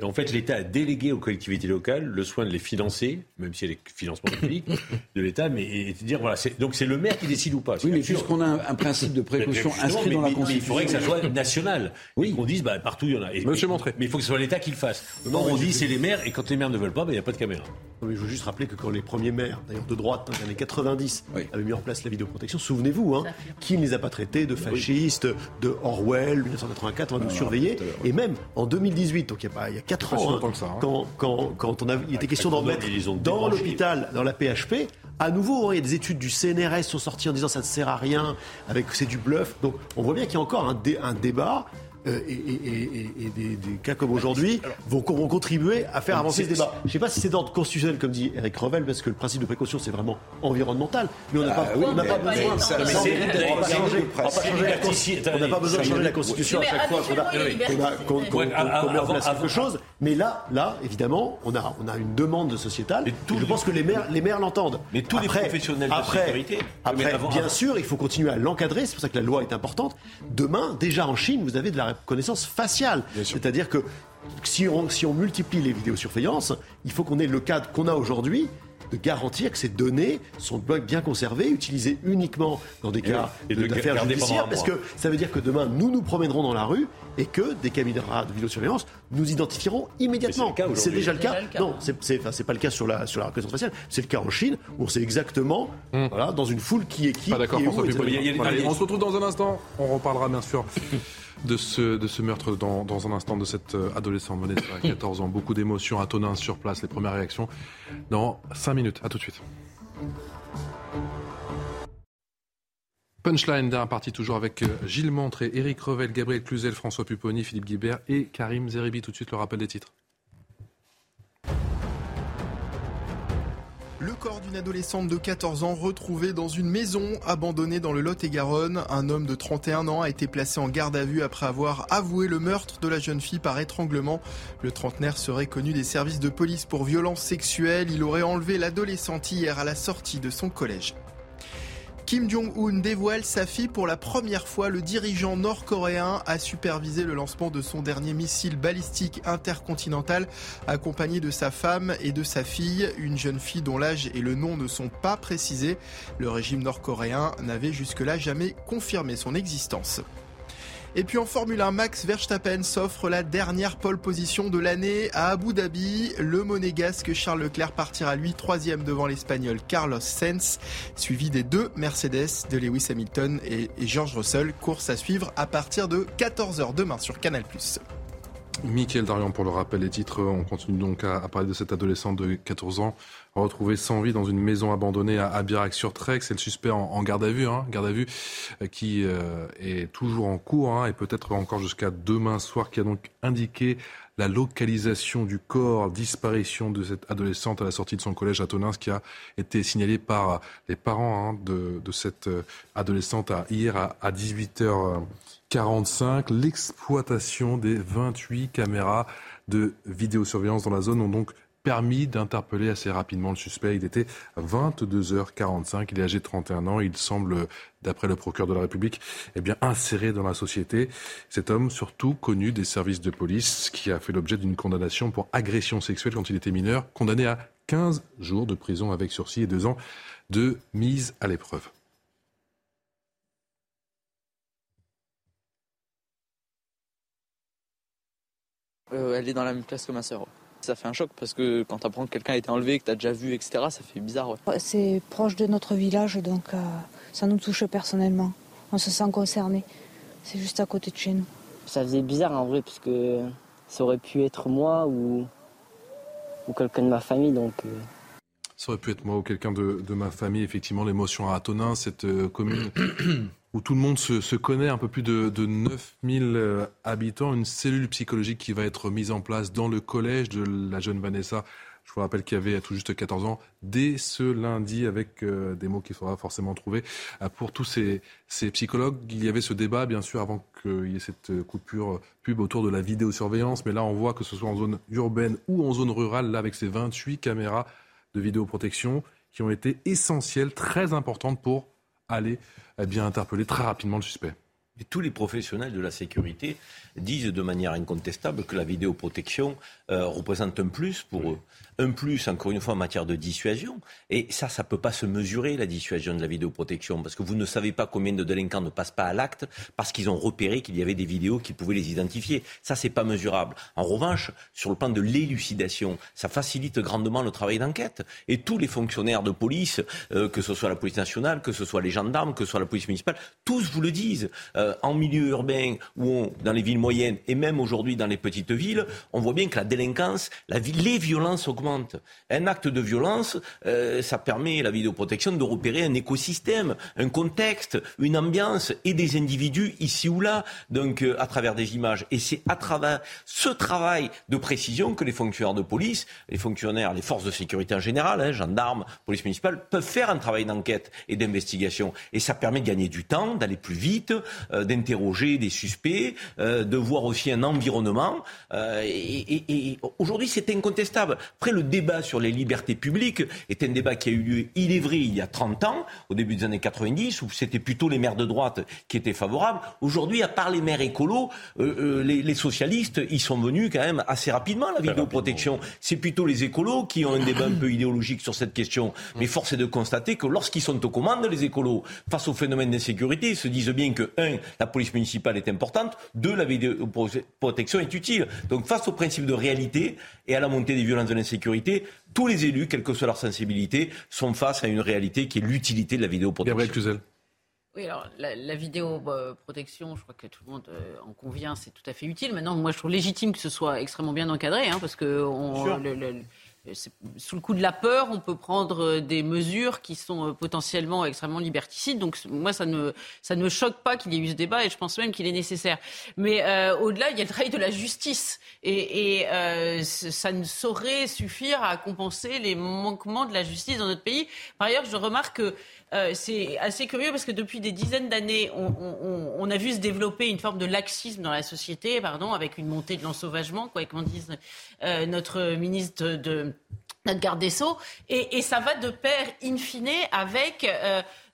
Et en fait, l'État a délégué aux collectivités locales le soin de les financer, même si y a des financements publics de l'État, mais et, dire voilà, donc c'est le maire qui décide ou pas. Oui, mais puisqu'on a un, principe de précaution inscrit dans la Constitution, il faudrait que ça soit national. Oui, qu'on dise bah, partout il y en a. Monsieur Montré. Mais il faut que ce soit l'État qui le fasse. Non, on dit c'est les maires et quand les maires ne veulent pas, bah, il n'y a pas de caméra. je veux juste rappeler que quand les premiers maires, d'ailleurs de droite dans les années 90, avaient mis en place la vidéoprotection, souvenez-vous, hein, qui ne les a pas traités de fascistes, de Orwell, 1984, on va nous surveiller, et même en 2018, donc il y a, pas, 4 ans, hein, hein. quand, quand, quand on a, il était question d'en mettre dans l'hôpital, dans la PHP, à nouveau, il y a des études du CNRS qui sont sorties en disant ça ne sert à rien, avec c'est du bluff. Donc on voit bien qu'il y a encore un, un débat euh, et, des, cas comme aujourd'hui vont, vont, contribuer à faire avancer ce débat. Je ne sais pas si c'est d'ordre constitutionnel, comme dit Eric Revel, parce que le principe de précaution, c'est vraiment environnemental. Mais on n'a pas, on pas besoin. On n'a pas besoin de changer la Constitution à chaque fois qu'on met en place quelque chose. Mais là, là, évidemment, on a, on a une demande sociétale. Et je pense que les maires, les maires l'entendent. Mais tous les professionnels de sécurité. Après, bien sûr, il faut continuer à l'encadrer. C'est pour ça que la loi est importante. Demain, déjà en Chine, vous avez de la reconnaissance faciale. C'est-à-dire que si on, si on multiplie les vidéosurveillances, il faut qu'on ait le cadre qu'on a aujourd'hui de garantir que ces données sont bien conservées, utilisées uniquement dans des cas d'affaires judiciaires, parce que ça veut dire que demain, nous nous promènerons dans la rue et que des caméras de vidéosurveillance nous identifieront immédiatement. C'est déjà le cas. Non, c'est pas le cas sur la, sur la reconnaissance faciale. C'est le cas en Chine, où on sait exactement, voilà, dans une foule qui est qui. Pas d'accord, François On se retrouve dans un instant. On reparlera bien sûr de ce, meurtre dans, un instant de cette euh, adolescente Vanessa, 14 ans. Beaucoup d'émotions à Tonin sur place, les premières réactions dans 5 minutes. À tout de suite. Punchline d'un parti toujours avec euh, Gilles Montré, Éric Revel, Gabriel Cluzel, François Pupponi, Philippe Guibert et Karim Zeribi. Tout de suite le rappel des titres. Le corps d'une adolescente de 14 ans retrouvé dans une maison abandonnée dans le Lot-et-Garonne. Un homme de 31 ans a été placé en garde à vue après avoir avoué le meurtre de la jeune fille par étranglement. Le trentenaire serait connu des services de police pour violences sexuelles. Il aurait enlevé l'adolescente hier à la sortie de son collège. Kim Jong-un dévoile sa fille pour la première fois. Le dirigeant nord-coréen a supervisé le lancement de son dernier missile balistique intercontinental accompagné de sa femme et de sa fille, une jeune fille dont l'âge et le nom ne sont pas précisés. Le régime nord-coréen n'avait jusque-là jamais confirmé son existence. Et puis en Formule 1, Max Verstappen s'offre la dernière pole position de l'année à Abu Dhabi. Le monégasque Charles Leclerc partira lui troisième devant l'Espagnol Carlos Sainz, suivi des deux Mercedes de Lewis Hamilton et George Russell. Course à suivre à partir de 14h demain sur Canal+. Mickaël Darian pour le rappel des titres. On continue donc à, parler de cette adolescente de 14 ans retrouvée sans vie dans une maison abandonnée à Abirac-sur-Trek. C'est le suspect en, garde à vue, hein, garde à vue euh, qui euh, est toujours en cours hein, et peut-être encore jusqu'à demain soir, qui a donc indiqué la localisation du corps, disparition de cette adolescente à la sortie de son collège à Tonins, qui a été signalé par les parents hein, de, cette euh, adolescente hier à, à 18h. 45, l'exploitation des 28 caméras de vidéosurveillance dans la zone ont donc permis d'interpeller assez rapidement le suspect. Il était 22h45, il est âgé de 31 ans, il semble, d'après le procureur de la République, eh bien, inséré dans la société. Cet homme, surtout connu des services de police, qui a fait l'objet d'une condamnation pour agression sexuelle quand il était mineur, condamné à 15 jours de prison avec sursis et 2 ans de mise à l'épreuve. Euh, elle est dans la même classe que ma sœur. Ça fait un choc parce que quand tu apprends que quelqu'un a été enlevé, que tu as déjà vu, etc., ça fait bizarre. C'est proche de notre village, donc euh, ça nous touche personnellement. On se sent concerné. C'est juste à côté de chez nous. Ça faisait bizarre en vrai, parce que ça aurait pu être moi ou, ou quelqu'un de ma famille. Donc, euh. Ça aurait pu être moi ou quelqu'un de, ma famille. Effectivement, l'émotion à Tonin, cette commune où tout le monde se, connaît, un peu plus de, de 9000 euh, habitants, une cellule psychologique qui va être mise en place dans le collège de la jeune Vanessa. Je vous rappelle qu'il y avait tout juste 14 ans, dès ce lundi, avec euh, des mots qu'il faudra forcément trouver. Euh, pour tous ces, ces, psychologues, il y avait ce débat, bien sûr, avant qu'il y ait cette coupure pub autour de la vidéosurveillance. Mais là, on voit que ce soit en zone urbaine ou en zone rurale, là, avec ces 28 caméras de vidéoprotection qui ont été essentielles, très importantes pour aller eh bien interpeller très rapidement le suspect. Et tous les professionnels de la sécurité disent de manière incontestable que la vidéoprotection euh, représente un plus pour eux. Un plus, encore une fois, en matière de dissuasion. Et ça, ça ne peut pas se mesurer, la dissuasion de la vidéoprotection, parce que vous ne savez pas combien de délinquants ne passent pas à l'acte parce qu'ils ont repéré qu'il y avait des vidéos qui pouvaient les identifier. Ça, c'est pas mesurable. En revanche, sur le plan de l'élucidation, ça facilite grandement le travail d'enquête. Et tous les fonctionnaires de police, euh, que ce soit la police nationale, que ce soit les gendarmes, que ce soit la police municipale, tous vous le disent. Euh, euh, en milieu urbain ou dans les villes moyennes et même aujourd'hui dans les petites villes, on voit bien que la délinquance, la, les violences augmentent. Un acte de violence, euh, ça permet la vidéoprotection de repérer un écosystème, un contexte, une ambiance et des individus ici ou là, donc à travers des images. Et c'est à travers ce travail de précision que les fonctionnaires de police, les fonctionnaires, les forces de sécurité en général, hein, gendarmes, police municipale, peuvent faire un travail d'enquête et d'investigation. Et ça permet de gagner du temps, d'aller plus vite, euh, d'interroger des suspects, euh, de voir aussi un environnement. Euh, et, et, aujourd'hui, c'est incontestable. Après, le débat sur les libertés publiques est un débat qui a eu lieu, il est vrai, il y a 30 ans, au début des années 90, où c'était plutôt les maires de droite qui étaient favorables. Aujourd'hui, à part les maires écolos, les, les, socialistes, ils sont venus quand même assez rapidement à la vidéoprotection. C'est plutôt les écolos qui ont un débat un peu idéologique sur cette question. Mais force est de constater que lorsqu'ils sont aux commandes, les écolos, face au phénomène d'insécurité, se disent bien que, un, la police municipale est importante, deux, la vidéoprotection est utile. Donc face au principe de réalité et à la montée des violences de l'insécurité, tous les élus, quelle que soit leur sensibilité, sont face à une réalité qui est l'utilité de la vidéoprotection. Oui, alors la, la vidéoprotection, je crois que tout le monde euh, en convient, c'est tout à fait utile. Maintenant, moi, je trouve légitime que ce soit extrêmement bien encadré, hein, parce que on, le, le, sous le coup de la peur, on peut prendre euh, des mesures qui sont euh, potentiellement extrêmement liberticides. Donc moi, ça ne, ça ne me choque pas qu'il y ait eu ce débat et je pense même qu'il est nécessaire. Mais euh, au-delà, il y a le travail de la justice et, euh, ça ne saurait suffire à compenser les manquements de la justice dans notre pays. Par ailleurs, je remarque que euh, c'est assez curieux parce que depuis des dizaines d'années, on, a vu se développer une forme de laxisme dans la société, pardon, avec une montée de l'ensauvagement, quoi, comme dise euh, notre ministre de notre garde des Sceaux, et, ça va de pair in fine avec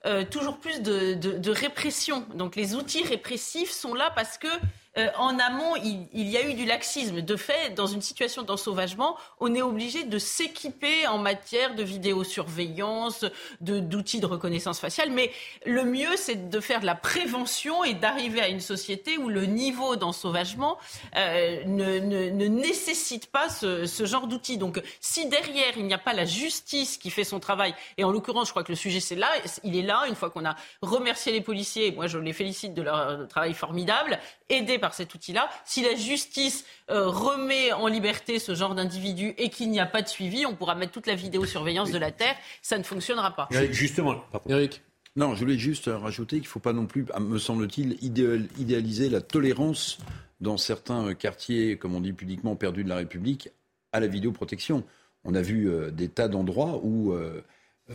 euh, toujours plus de, répression. Donc les outils répressifs sont là parce que euh, en amont, il, y a eu du laxisme. De fait, dans une situation d'ensauvagement, on est obligé de s'équiper en matière de vidéosurveillance, d'outils de, reconnaissance faciale. Mais le mieux, c'est de faire de la prévention et d'arriver à une société où le niveau d'ensauvagement euh, ne, nécessite pas ce, ce genre d'outils. Donc, si derrière, il n'y a pas la justice qui fait son travail, et en l'occurrence, je crois que le sujet, c'est là, il est là, une fois qu'on a remercié les policiers, moi je les félicite de leur travail formidable, aidés par cet outil-là. Si la justice euh, remet en liberté ce genre d'individu et qu'il n'y a pas de suivi, on pourra mettre toute la vidéosurveillance de la Terre. Ça ne fonctionnera pas. Justement, Eric. Non, je voulais juste rajouter qu'il ne faut pas non plus, me semble-t-il, idéaliser la tolérance dans certains quartiers, comme on dit pudiquement, perdus de la République, à la vidéoprotection. On a vu euh, des tas d'endroits où euh,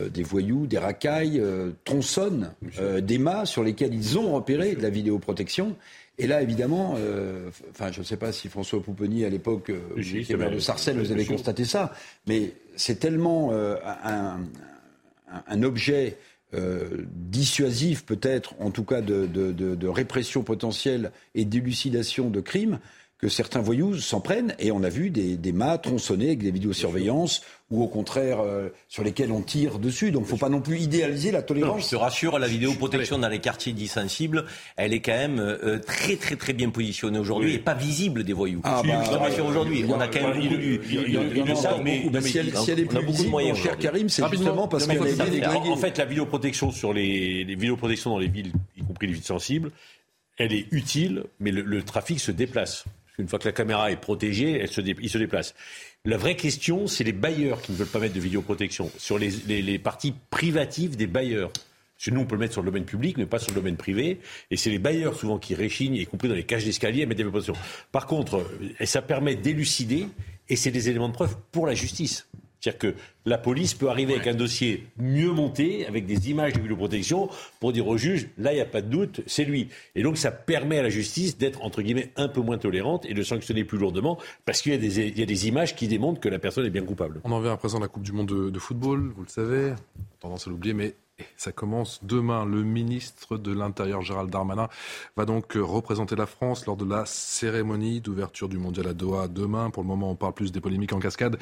euh, des voyous, des racailles euh, tronçonnent euh, des mâts sur lesquels ils ont repéré de la vidéoprotection. Et là, évidemment, euh, enfin, je ne sais pas si François Pouponnier, à l'époque, euh, maire de Sarcelles, vous avez constaté ça, mais c'est tellement euh, un, un, un, objet dissuasif, peut-être, en tout cas de, de, de, de répression potentielle et d'élucidation de crimes, que certains voyous s'en prennent, et on a vu des, des mâts tronçonnés avec des vidéosurveillances, ou au contraire euh, sur lesquels on tire dessus. Donc il ne faut pas non plus idéaliser la tolérance. Non, je te rassure, la vidéoprotection dans les quartiers dits sensibles, elle est quand même euh, très très très bien positionnée aujourd'hui oui. et pas visible des voyous. Ah, bah, je te rassure aujourd'hui, on a quand même beaucoup du... Si elle est plus visible, mon cher Karim, c'est justement parce qu'elle est déglinguée. En fait, la vidéoprotection sur les, les vidéoprotections dans les villes, y compris les villes sensibles, elle est utile, mais le, le trafic se déplace. Une fois que la caméra est protégée, elle se il se déplace. La vraie question, c'est les bailleurs qui ne veulent pas mettre de vidéoprotection sur les, parties privatives des bailleurs. Parce que nous, on peut le mettre sur le domaine public, mais pas sur le domaine privé. Et c'est les bailleurs souvent qui réchignent, y compris dans les cages d'escalier, à mettre des vidéoprotections. Par contre, ça permet d'élucider, et c'est des éléments de preuve pour la justice. C'est-à-dire que la police peut arriver ouais. avec un dossier mieux monté, avec des images de vidéoprotection, pour dire au juge, là, il n'y a pas de doute, c'est lui. Et donc, ça permet à la justice d'être, entre guillemets, un peu moins tolérante et de sanctionner plus lourdement, parce qu'il y, y, a des images qui démontrent que la personne est bien coupable. On en vient à présent à la Coupe du Monde de, de football, vous le savez, tendance à l'oublier, mais ça commence demain. Le ministre de l'Intérieur, Gérald Darmanin, va donc représenter la France lors de la cérémonie d'ouverture du mondial à Doha demain. Pour le moment, on parle plus des polémiques en cascade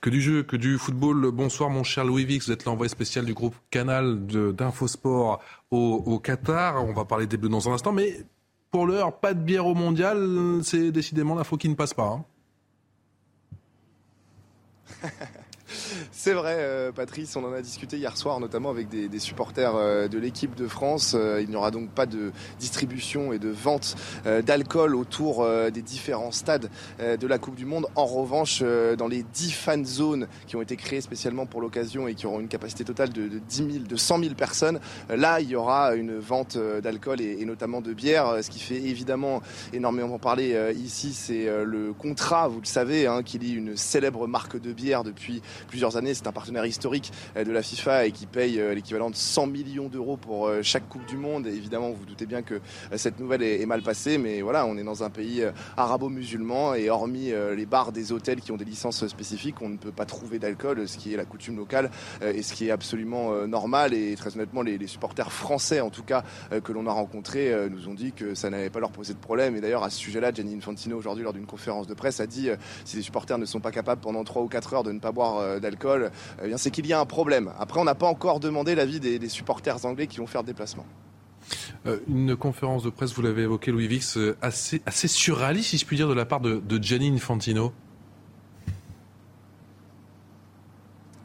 que du jeu, que du football. Bonsoir, mon cher Louis Vix. Vous êtes l'envoyé spécial du groupe Canal d'Infosport au, au Qatar. On va parler des Bleus dans un instant, mais pour l'heure, pas de bière au mondial. C'est décidément l'info qui ne passe pas. Hein. C'est vrai, euh, Patrice, on en a discuté hier soir, notamment avec des, supporters euh, de l'équipe de France. Euh, il n'y aura donc pas de distribution et de vente d'alcool autour des différents stades de la Coupe du Monde. En revanche, dans les 10 fan zones qui ont été créées spécialement pour l'occasion et qui auront une capacité totale de, 10 000, de 100 000 personnes, là, il y aura une vente d'alcool et, notamment de bière. Ce qui fait évidemment énormément parler ici, c'est le contrat, vous le savez, hein, qui lie une célèbre marque de bière depuis plusieurs années c'est un partenaire historique euh, de la FIFA et qui paye euh, l'équivalent de 100 millions d'euros pour euh, chaque Coupe du Monde. Évidemment, vous, vous doutez bien que cette nouvelle est, mal passée, mais voilà, on est dans un pays arabo-musulman et hormis les bars des hôtels qui ont des licences spécifiques, on ne peut pas trouver d'alcool, ce qui est la coutume locale et ce qui est absolument normal. Et très honnêtement, les, supporters français, en tout cas, que l'on a rencontrés, nous ont dit que ça n'allait pas leur poser de problème. Et d'ailleurs, à ce sujet-là, Gianni Infantino, aujourd'hui, lors d'une conférence de presse, a dit si les supporters ne sont pas capables pendant 3 ou 4 heures de ne pas boire d'alcool, eh c'est qu'il y a un problème. Après, on n'a pas encore demandé l'avis des, supporters anglais qui vont faire le déplacement. Euh, une conférence de presse, vous l'avez évoqué, Louis Vix, euh, assez, assez surréaliste, si je puis dire, de la part de, de Gianni Infantino.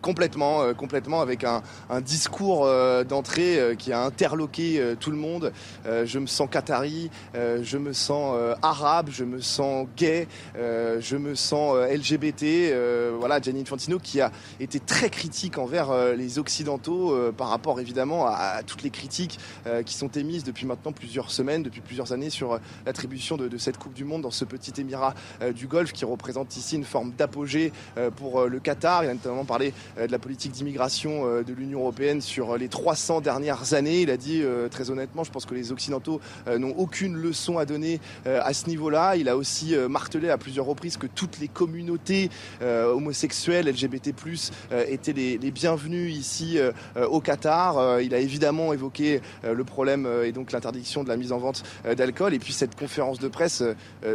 Complètement, euh, complètement avec un, discours euh, d'entrée euh, qui a interloqué tout le monde. je me sens qatari, je me sens arabe, je me sens gay, je me sens LGBT. voilà, Gianni Infantino qui a été très critique envers les Occidentaux par rapport évidemment à, toutes les critiques qui sont émises depuis maintenant plusieurs semaines, depuis plusieurs années sur l'attribution de, de, cette Coupe du Monde dans ce petit émirat du Golfe qui représente ici une forme d'apogée pour le Qatar. Il a notamment parlé de la politique d'immigration euh, de l'Union européenne sur les 300 dernières années. Il a dit euh, très honnêtement, je pense que les Occidentaux n'ont aucune leçon à donner à ce niveau-là. Il a aussi martelé à plusieurs reprises que toutes les communautés homosexuelles, LGBT+, étaient les, les bienvenues ici au Qatar. Il a évidemment évoqué le problème et donc l'interdiction de la mise en vente d'alcool. Et puis cette conférence de presse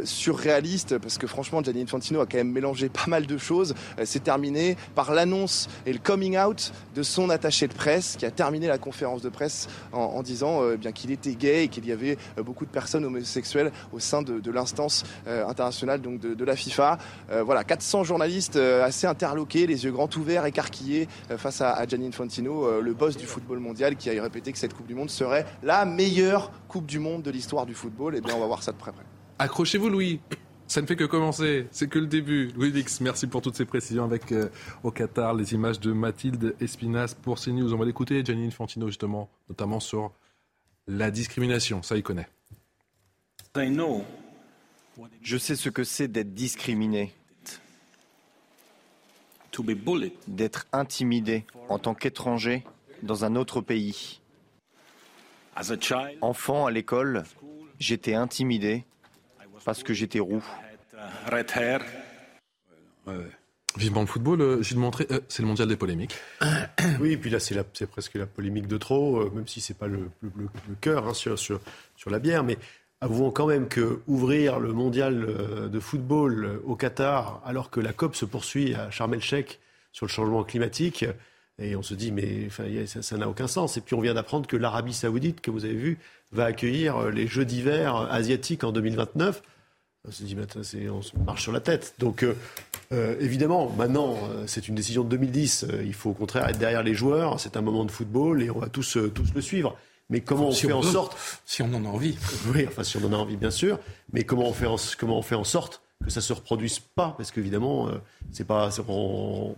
surréaliste, parce que franchement, Gianni Infantino a quand même mélangé pas mal de choses. C'est terminé par l'annonce et le coming out de son attaché de presse qui a terminé la conférence de presse en, disant euh, bien qu'il était gay et qu'il y avait euh, beaucoup de personnes homosexuelles au sein de, l'instance euh, internationale donc de, la FIFA. voilà, 400 journalistes assez interloqués, les yeux grands ouverts, écarquillés face à, à Gianni Infantino, le boss du football mondial, qui a répété que cette Coupe du Monde serait la meilleure Coupe du Monde de l'histoire du football. Et eh bien, on va voir ça de près près. Accrochez-vous, Louis. Ça ne fait que commencer, c'est que le début. Louis Vix, merci pour toutes ces précisions avec euh, au Qatar les images de Mathilde Espinas pour CNews. On va l'écouter, Gianni Infantino justement, notamment sur la discrimination, ça il connaît. Je sais ce que c'est d'être discriminé, d'être intimidé en tant qu'étranger dans un autre pays. Enfant à l'école, j'étais intimidé parce que j'étais roux. Vivement le football, euh, Gilles Montré, euh, c'est le mondial des polémiques. Oui, et puis là, c'est presque la polémique de trop, euh, même si c'est pas le, cœur hein, sur, sur, sur, la bière. Mais avouons quand même que ouvrir le mondial de football au Qatar, alors que la COP se poursuit à Sharm el-Sheikh sur le changement climatique, et on se dit, mais ça n'a aucun sens. Et puis on vient d'apprendre que l'Arabie saoudite, que vous avez vu, va accueillir les Jeux d'hiver asiatiques en 2029. On se dit, on marche sur la tête. Donc, euh, euh, évidemment, maintenant, euh, c'est une décision de 2010. il faut au contraire être derrière les joueurs. C'est un moment de football et on va tous, tous le suivre. Mais comment on fait en sorte. Si on en a envie. Oui, enfin, si on en a envie, bien sûr. Mais comment on fait en, comment on fait en sorte que ça se reproduise pas? Parce qu'évidemment, c'est pas, on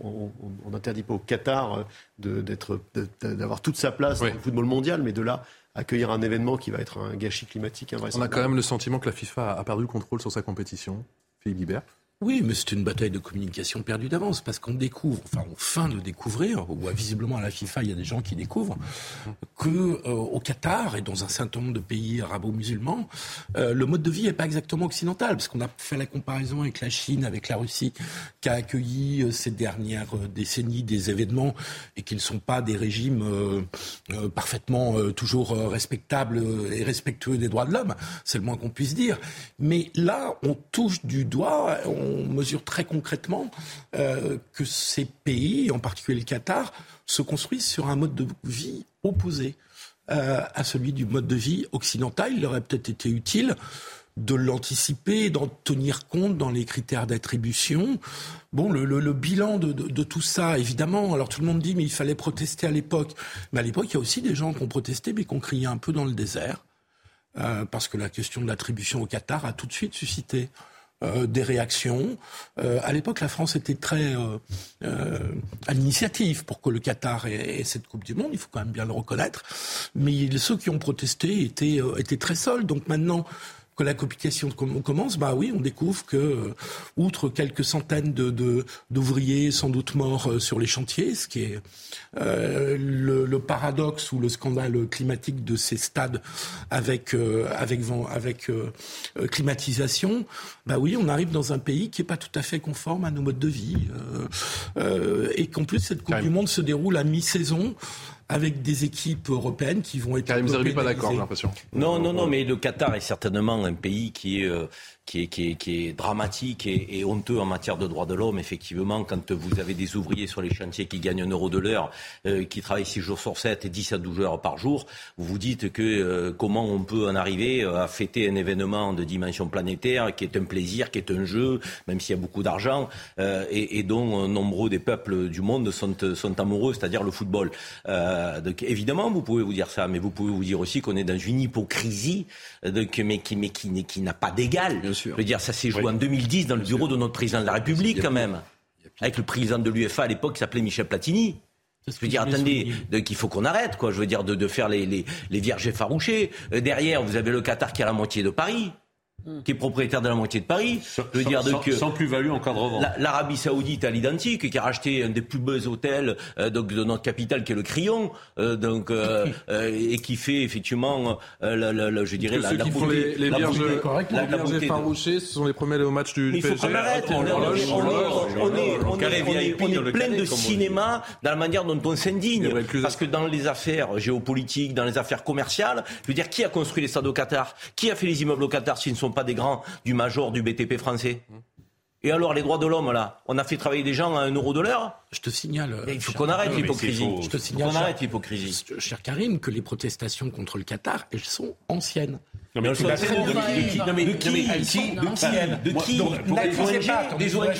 n'interdit pas au Qatar d'avoir toute sa place dans le football mondial, mais de là accueillir un événement qui va être un gâchis climatique On a quand même le sentiment que la FIFA a perdu le contrôle sur sa compétition. Philippe Guibert oui, mais c'est une bataille de communication perdue d'avance parce qu'on découvre, enfin on feint de découvrir, ou visiblement à la FIFA il y a des gens qui découvrent que euh, au Qatar et dans un certain nombre de pays arabo-musulmans, euh, le mode de vie n'est pas exactement occidental parce qu'on a fait la comparaison avec la Chine, avec la Russie, qui a accueilli euh, ces dernières décennies des événements et qui ne sont pas des régimes parfaitement toujours respectables et respectueux des droits de l'homme. C'est le moins qu'on puisse dire. Mais là, on touche du doigt. On mesure très concrètement euh, que ces pays, en particulier le Qatar, se construisent sur un mode de vie opposé euh, à celui du mode de vie occidental. Il aurait peut-être été utile de l'anticiper, d'en tenir compte dans les critères d'attribution. Bon, le, bilan de, tout ça, évidemment, alors tout le monde dit, mais il fallait protester à l'époque. Mais à l'époque, il y a aussi des gens qui ont protesté, mais qui ont crié un peu dans le désert. Euh, parce que la question de l'attribution au Qatar a tout de suite suscité euh, des réactions. Euh, à l'époque, la France était très euh, euh, à l'initiative pour que le Qatar ait, ait, cette Coupe du Monde. Il faut quand même bien le reconnaître. Mais ceux qui ont protesté étaient, euh, étaient très seuls. Donc maintenant, que la coopération commence, bah oui, on découvre que, euh, outre quelques centaines de, de, d'ouvriers sans doute morts euh, sur les chantiers, ce qui est euh, le, le, paradoxe ou le scandale climatique de ces stades avec euh, avec avec euh, climatisation, bah oui, on arrive dans un pays qui est pas tout à fait conforme à nos modes de vie euh, et qu'en plus cette Coupe du Monde se déroule à mi-saison avec des équipes européennes qui vont être. Karim Zerbi pas d'accord, j'ai l'impression. Non, non, non, mais le Qatar est certainement un pays qui est, euh, qui est, dramatique et, honteux en matière de droits de l'homme. Effectivement, quand vous avez des ouvriers sur les chantiers qui gagnent un euro de l'heure, euh, qui travaillent 6 jours sur 7 et 10 à 12 heures par jour, vous vous dites que euh, comment on peut en arriver à fêter un événement de dimension planétaire qui est un plaisir, qui est un jeu, même s'il y a beaucoup d'argent, euh, et, dont nombreux des peuples du monde sont, amoureux, c'est-à-dire le football. Euh, donc, évidemment, vous pouvez vous dire ça, mais vous pouvez vous dire aussi qu'on est dans une hypocrisie, mais qui n'a pas d'égal. Je veux dire, ça s'est joué oui. en 2010 dans le bureau de notre président de la République, quand même. Avec le président de l'UFA à l'époque qui s'appelait Michel Platini. Je veux dire, attendez, il faut qu'on arrête, quoi. Je veux dire, de, de faire les, les, les vierges effarouchées. Euh, derrière, vous avez le Qatar qui a la moitié de Paris qui est propriétaire de la moitié de Paris. Sans, je veux dire, sans, donc, sans plus-value en cas de revente. L'Arabie Saoudite à l'identique, qui a racheté un des plus beaux hôtels euh, donc, de notre capitale, qui est le Crillon, euh, donc, euh, et qui fait effectivement, la, la, la, je dirais, la, ceux la qui beauté, font les, les la vierges, beauté, la, la beauté effarouchées, ce sont les premiers au match du Mais PSG. Il faut qu'on arrête. On, on est plein de cinéma dans la manière dont on s'indigne. Parce que dans les affaires géopolitiques, dans les affaires commerciales, je veux dire, qui a construit les stades au Qatar? Qui a fait les immeubles au Qatar s'ils ne sont pas des grands du major du BTP français et alors, les droits de l'homme, là, on a fait travailler des gens à un euro de l'heure Je te signale. Mais il faut qu'on arrête l'hypocrisie. Je te signale. qu'on arrête l'hypocrisie. Cher Karim, que les protestations contre le Qatar, elles sont anciennes. Non mais, de, qui De qui De qui De qui Des ONG.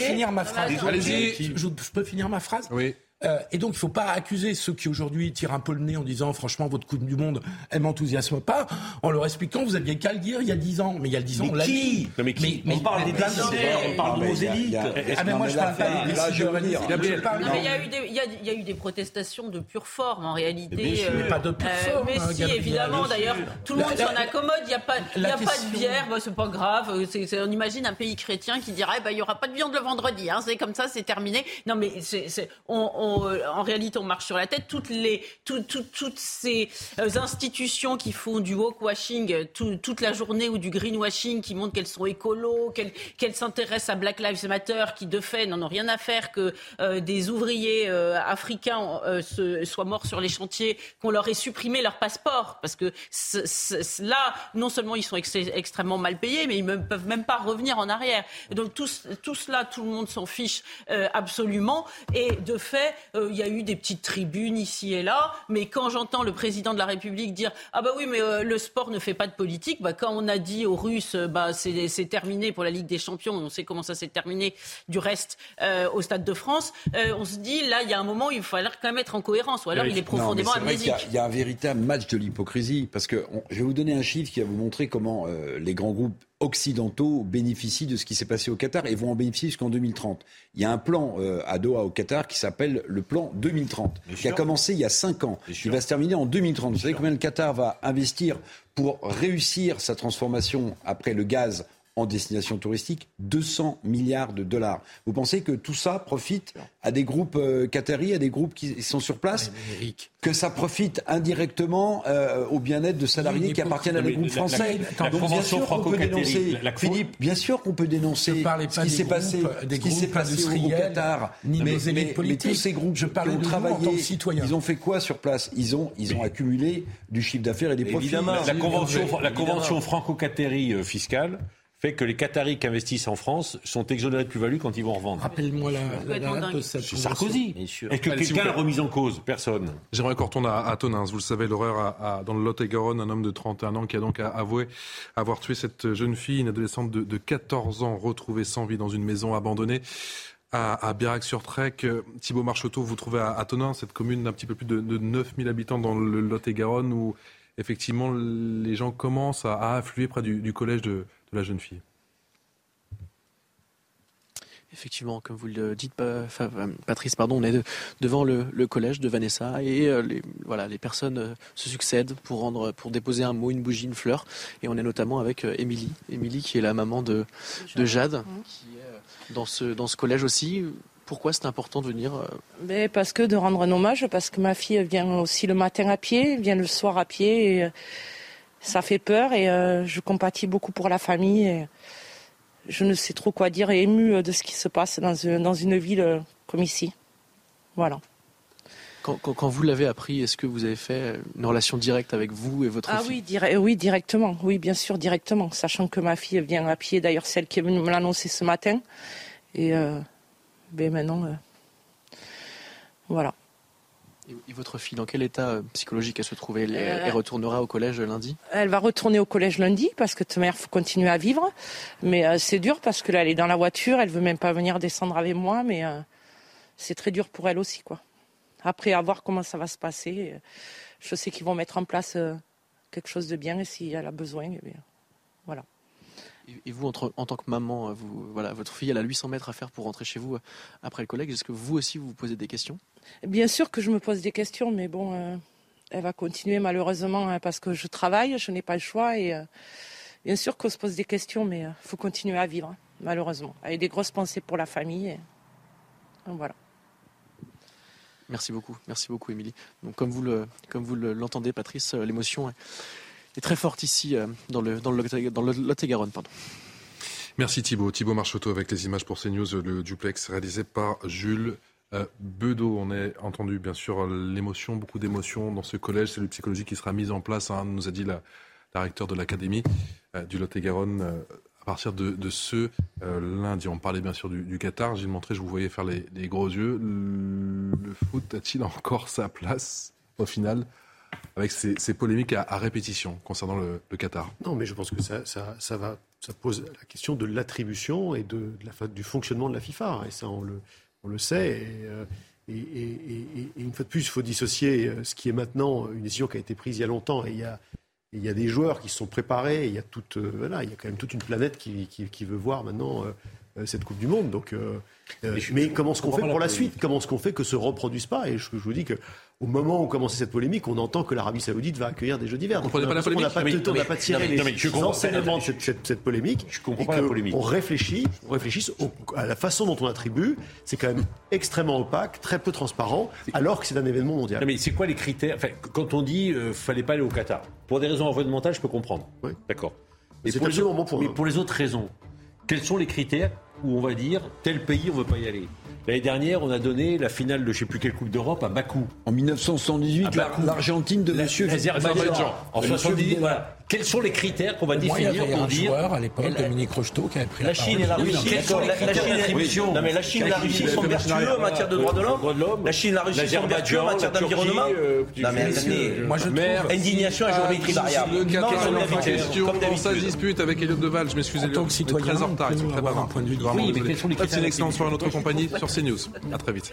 Je peux finir ma phrase Oui. Euh, et donc, il ne faut pas accuser ceux qui aujourd'hui tirent un peu le nez en disant franchement, votre Coupe du Monde, elle m'enthousiasme pas, en leur expliquant vous aviez qu'à le dire il y a 10 ans. Mais il y a 10 ans, mais on l'a dit. Mais, mais, mais, on parle des décideurs, on parle de nos élites. Ah, mais moi, je parle pas des décideurs. Il y, a eu des, il, y a, il y a eu des protestations de pure forme, en réalité. Mais, euh, pas de pure forme. mais si, évidemment. D'ailleurs, tout le monde s'en accommode. Il n'y a pas, de bière. Bah, c'est pas grave. On imagine un pays chrétien qui dirait bah, il n'y aura pas de viande le vendredi. Hein, c'est comme ça, c'est terminé. Non, mais on, on, en réalité, on marche sur la tête. Toutes, les, tout, tout, toutes ces euh, institutions qui font du woke-washing tout, toute la journée ou du greenwashing, qui montrent qu'elles sont écolos, qu'elles qu s'intéressent à Black Lives Matter, qui de fait n'en ont rien à faire que euh, des ouvriers euh, africains euh, soient morts sur les chantiers, qu'on leur ait supprimé leur passeport. Parce que là, non seulement ils sont ex extrêmement mal payés, mais ils ne peuvent même pas revenir en arrière. Donc tout, tout cela, tout le monde s'en fiche absolument. Et de fait, il y a eu des petites tribunes ici et là, mais quand j'entends le président de la République dire ah bah oui mais euh, le sport ne fait pas de politique, bah quand on a dit aux Russes bah c'est terminé pour la Ligue des Champions, on sait comment ça s'est terminé du reste euh, au Stade de France, euh, on se dit là il y a un moment où il faut quand même être en cohérence ou alors il est profondément non, amnésique. Il y, y, a un véritable match de l'hypocrisie parce que on, je vais vous donner un chiffre qui va vous montrer comment euh, les grands groupes occidentaux bénéficient de ce qui s'est passé au Qatar et vont en bénéficier jusqu'en 2030. Il y a un plan euh, à Doha au Qatar qui s'appelle le plan 2030, Bien qui sûr. a commencé il y a 5 ans, Bien qui sûr. va se terminer en 2030. Bien Vous savez combien le Qatar va investir pour réussir sa transformation après le gaz en destination touristique 200 milliards de dollars. Vous pensez que tout ça profite à des groupes euh, qataris, à des groupes qui sont sur place Que ça profite indirectement euh, au bien-être de salariés qui appartiennent à des groupes français. la, la, Donc bien sûr qu'on peut dénoncer, la, Philippe, bien sûr qu'on peut dénoncer ce qui s'est passé, des qui s'est passé au, au Qatar. Ni mais, mais, mais, mais, tous ces groupes je qui ont travaillé, ils ont fait quoi sur place? Ils ont, ils ont accumulé du chiffre d'affaires et des profits. Évidemment, la convention, la convention franco-qatari fiscale fait que les Qataris qui investissent en France sont exonérés de plus-value quand ils vont en revendre. Rappelle-moi la, date de cette C'est Sarkozy. Est-ce que quelqu'un vous a plaît. remis en cause? Personne. J'aimerais qu'on retourne à, à Tonins. Vous le savez, l'horreur a- a- dans le Lot-et-Garonne, un homme de 31 ans qui a donc avoué avoir tué cette jeune fille, une adolescente de, de 14 ans, retrouvée sans vie dans une maison abandonnée à, à Bérac-sur-Trek. Euh, Thibaut Marcheteau, vous trouvez à, à Tonins, cette commune d'un petit peu plus de, de 9000 habitants dans le Lot-et-Garonne, où effectivement les gens commencent à, à affluer près du, du collège de, de la jeune fille. Effectivement, comme vous le dites, Patrice, pardon, on est de- devant le, le collège de Vanessa et euh, les, voilà, les personnes euh, se succèdent pour rendre, pour déposer un mot, une bougie, une fleur. Et on est notamment avec euh, Émilie, Émilie qui est la maman de, de Jade, qui est dans ce, dans ce collège aussi. Pourquoi c'est important de venir Mais parce que de rendre un hommage, parce que ma fille vient aussi le matin à pied, vient le soir à pied, et ça fait peur et euh, je compatis beaucoup pour la famille. Et je ne sais trop quoi dire et émue euh, de ce qui se passe dans une, dans une ville euh, comme ici. Voilà. quand, quand- quand vous l'avez appris, est-ce que vous avez fait une relation directe avec vous et votre Ah fille oui, dire- oui, directement. Oui, bien sûr, directement. Sachant que ma fille vient à pied, d'ailleurs, celle qui est venue me l'annoncer ce matin. Et euh, ben maintenant, euh, voilà. Et, votre fille, dans quel état euh, psychologique elle se trouvait elle, Euh, elle retournera au collège lundi? Elle va retourner au collège lundi parce que ta mère faut continuer à vivre. Mais euh, c'est dur parce que là, elle est dans la voiture, elle veut même pas venir descendre avec moi, mais euh, c'est très dur pour elle aussi, quoi. Après, à voir comment ça va se passer. Je sais qu'ils vont mettre en place euh, quelque chose de bien et si elle a besoin, eh bien, voilà. Et- vous, entre- en tant que maman, euh, vous, voilà, votre fille, elle a 800 mètres à faire pour rentrer chez vous euh, après le collège. Est-ce que vous aussi, vous vous posez des questions? Bien sûr que je me pose des questions, mais bon, euh, elle va continuer malheureusement hein, parce que je travaille, je n'ai pas le choix et euh, bien sûr qu'on se pose des questions, mais il faut continuer à vivre, hein, malheureusement, avec des grosses pensées pour la famille. et- voilà. Merci beaucoup, merci beaucoup, Émilie. Donc, comme vous le- l'entendez, Patrice, l'émotion est très forte ici euh, dans le Lot-et-Garonne, pardon. Merci Thibaut. Thibaut Marcheteau avec les images pour CNews, le duplex réalisé par Jules euh, Bedeau. On a entendu bien sûr l'émotion, beaucoup d'émotions dans ce collège. C'est le psychologie qui sera mise en place, hein, nous a dit la, la recteur de l'académie euh, du Lot-et-Garonne. à partir de, ce lundi, on parlait bien sûr du, Qatar. J'ai montré, je vous voyais faire les, gros yeux. Le foot a-t-il encore sa place au final? Avec ces, ces polémiques à, à répétition concernant le, le Qatar Non, mais je pense que ça, ça, ça va, ça pose la question de l'attribution et de, de la, fa- du fonctionnement de la FIFA. Et ça, on le, on le sait. Et, euh, et, et- et- et une fois de plus, il faut dissocier euh, ce qui est maintenant une décision qui a été prise il y a longtemps. Et il y a, et il y a des joueurs qui se sont préparés. Il y a toute, euh, voilà, il y a quand même toute une planète qui, qui, qui veut voir maintenant euh, cette Coupe du Monde. Donc, euh, Mais je- mais je comment est-ce qu'on fait pour la suite? Comment est-ce qu'on fait que se reproduise pas? Et je, je vous dis que au moment où commençait cette polémique, on entend que l'Arabie Saoudite va accueillir des Jeux d'hiver. Vous comprenez Donc, pas la on n'a pas, Non, mais- on n'a pas tiré les enseignements de cette, polémique. Je comprends pas la que polémique. On réfléchit, on réfléchisse à la façon dont on attribue. C'est quand même extrêmement opaque, très peu transparent, alors que c'est un événement mondial. Mais c'est quoi les critères? Enfin, Quand on dit euh, fallait pas aller au Qatar, pour des raisons environnementales, je peux comprendre. D'accord. Mais C'est pour les, bon pour mais pour les autres raisons, quels sont les critères où on va dire tel pays on veut pas y aller? L'année dernière, on a donné la finale de je sais plus quelle Coupe d'Europe à Bakou. En 1978, À Bakou. l'Argentine de Monsieur L'Azerbaïdjan. En Monsieur 78, voilà. Quels sont les critères qu'on va Moi, il y définir avait pour un dire joueur à l'époque, La- Dominique Rocheteau, qui avait pris La la Chine et la. Russie, quels sont les la critères Chine et- d'attribution Non mais la Chine et la Russie sont vertueux en matière de droits de l'homme. La Chine et la Russie sont vertueux en matière d'environnement. Non mais attendez, Moi, je trouve. indignation à géométrie variable. Le question comme dans sa d'habitude. dispute avec Elliot Deval. Je m'excuse, En Elliot. tant que On est citoyen, très en on retard. Ils sont très bavards. Oui, mais quels sont les Passez critères une excellente soirée notre compagnie sur CNews. À très vite.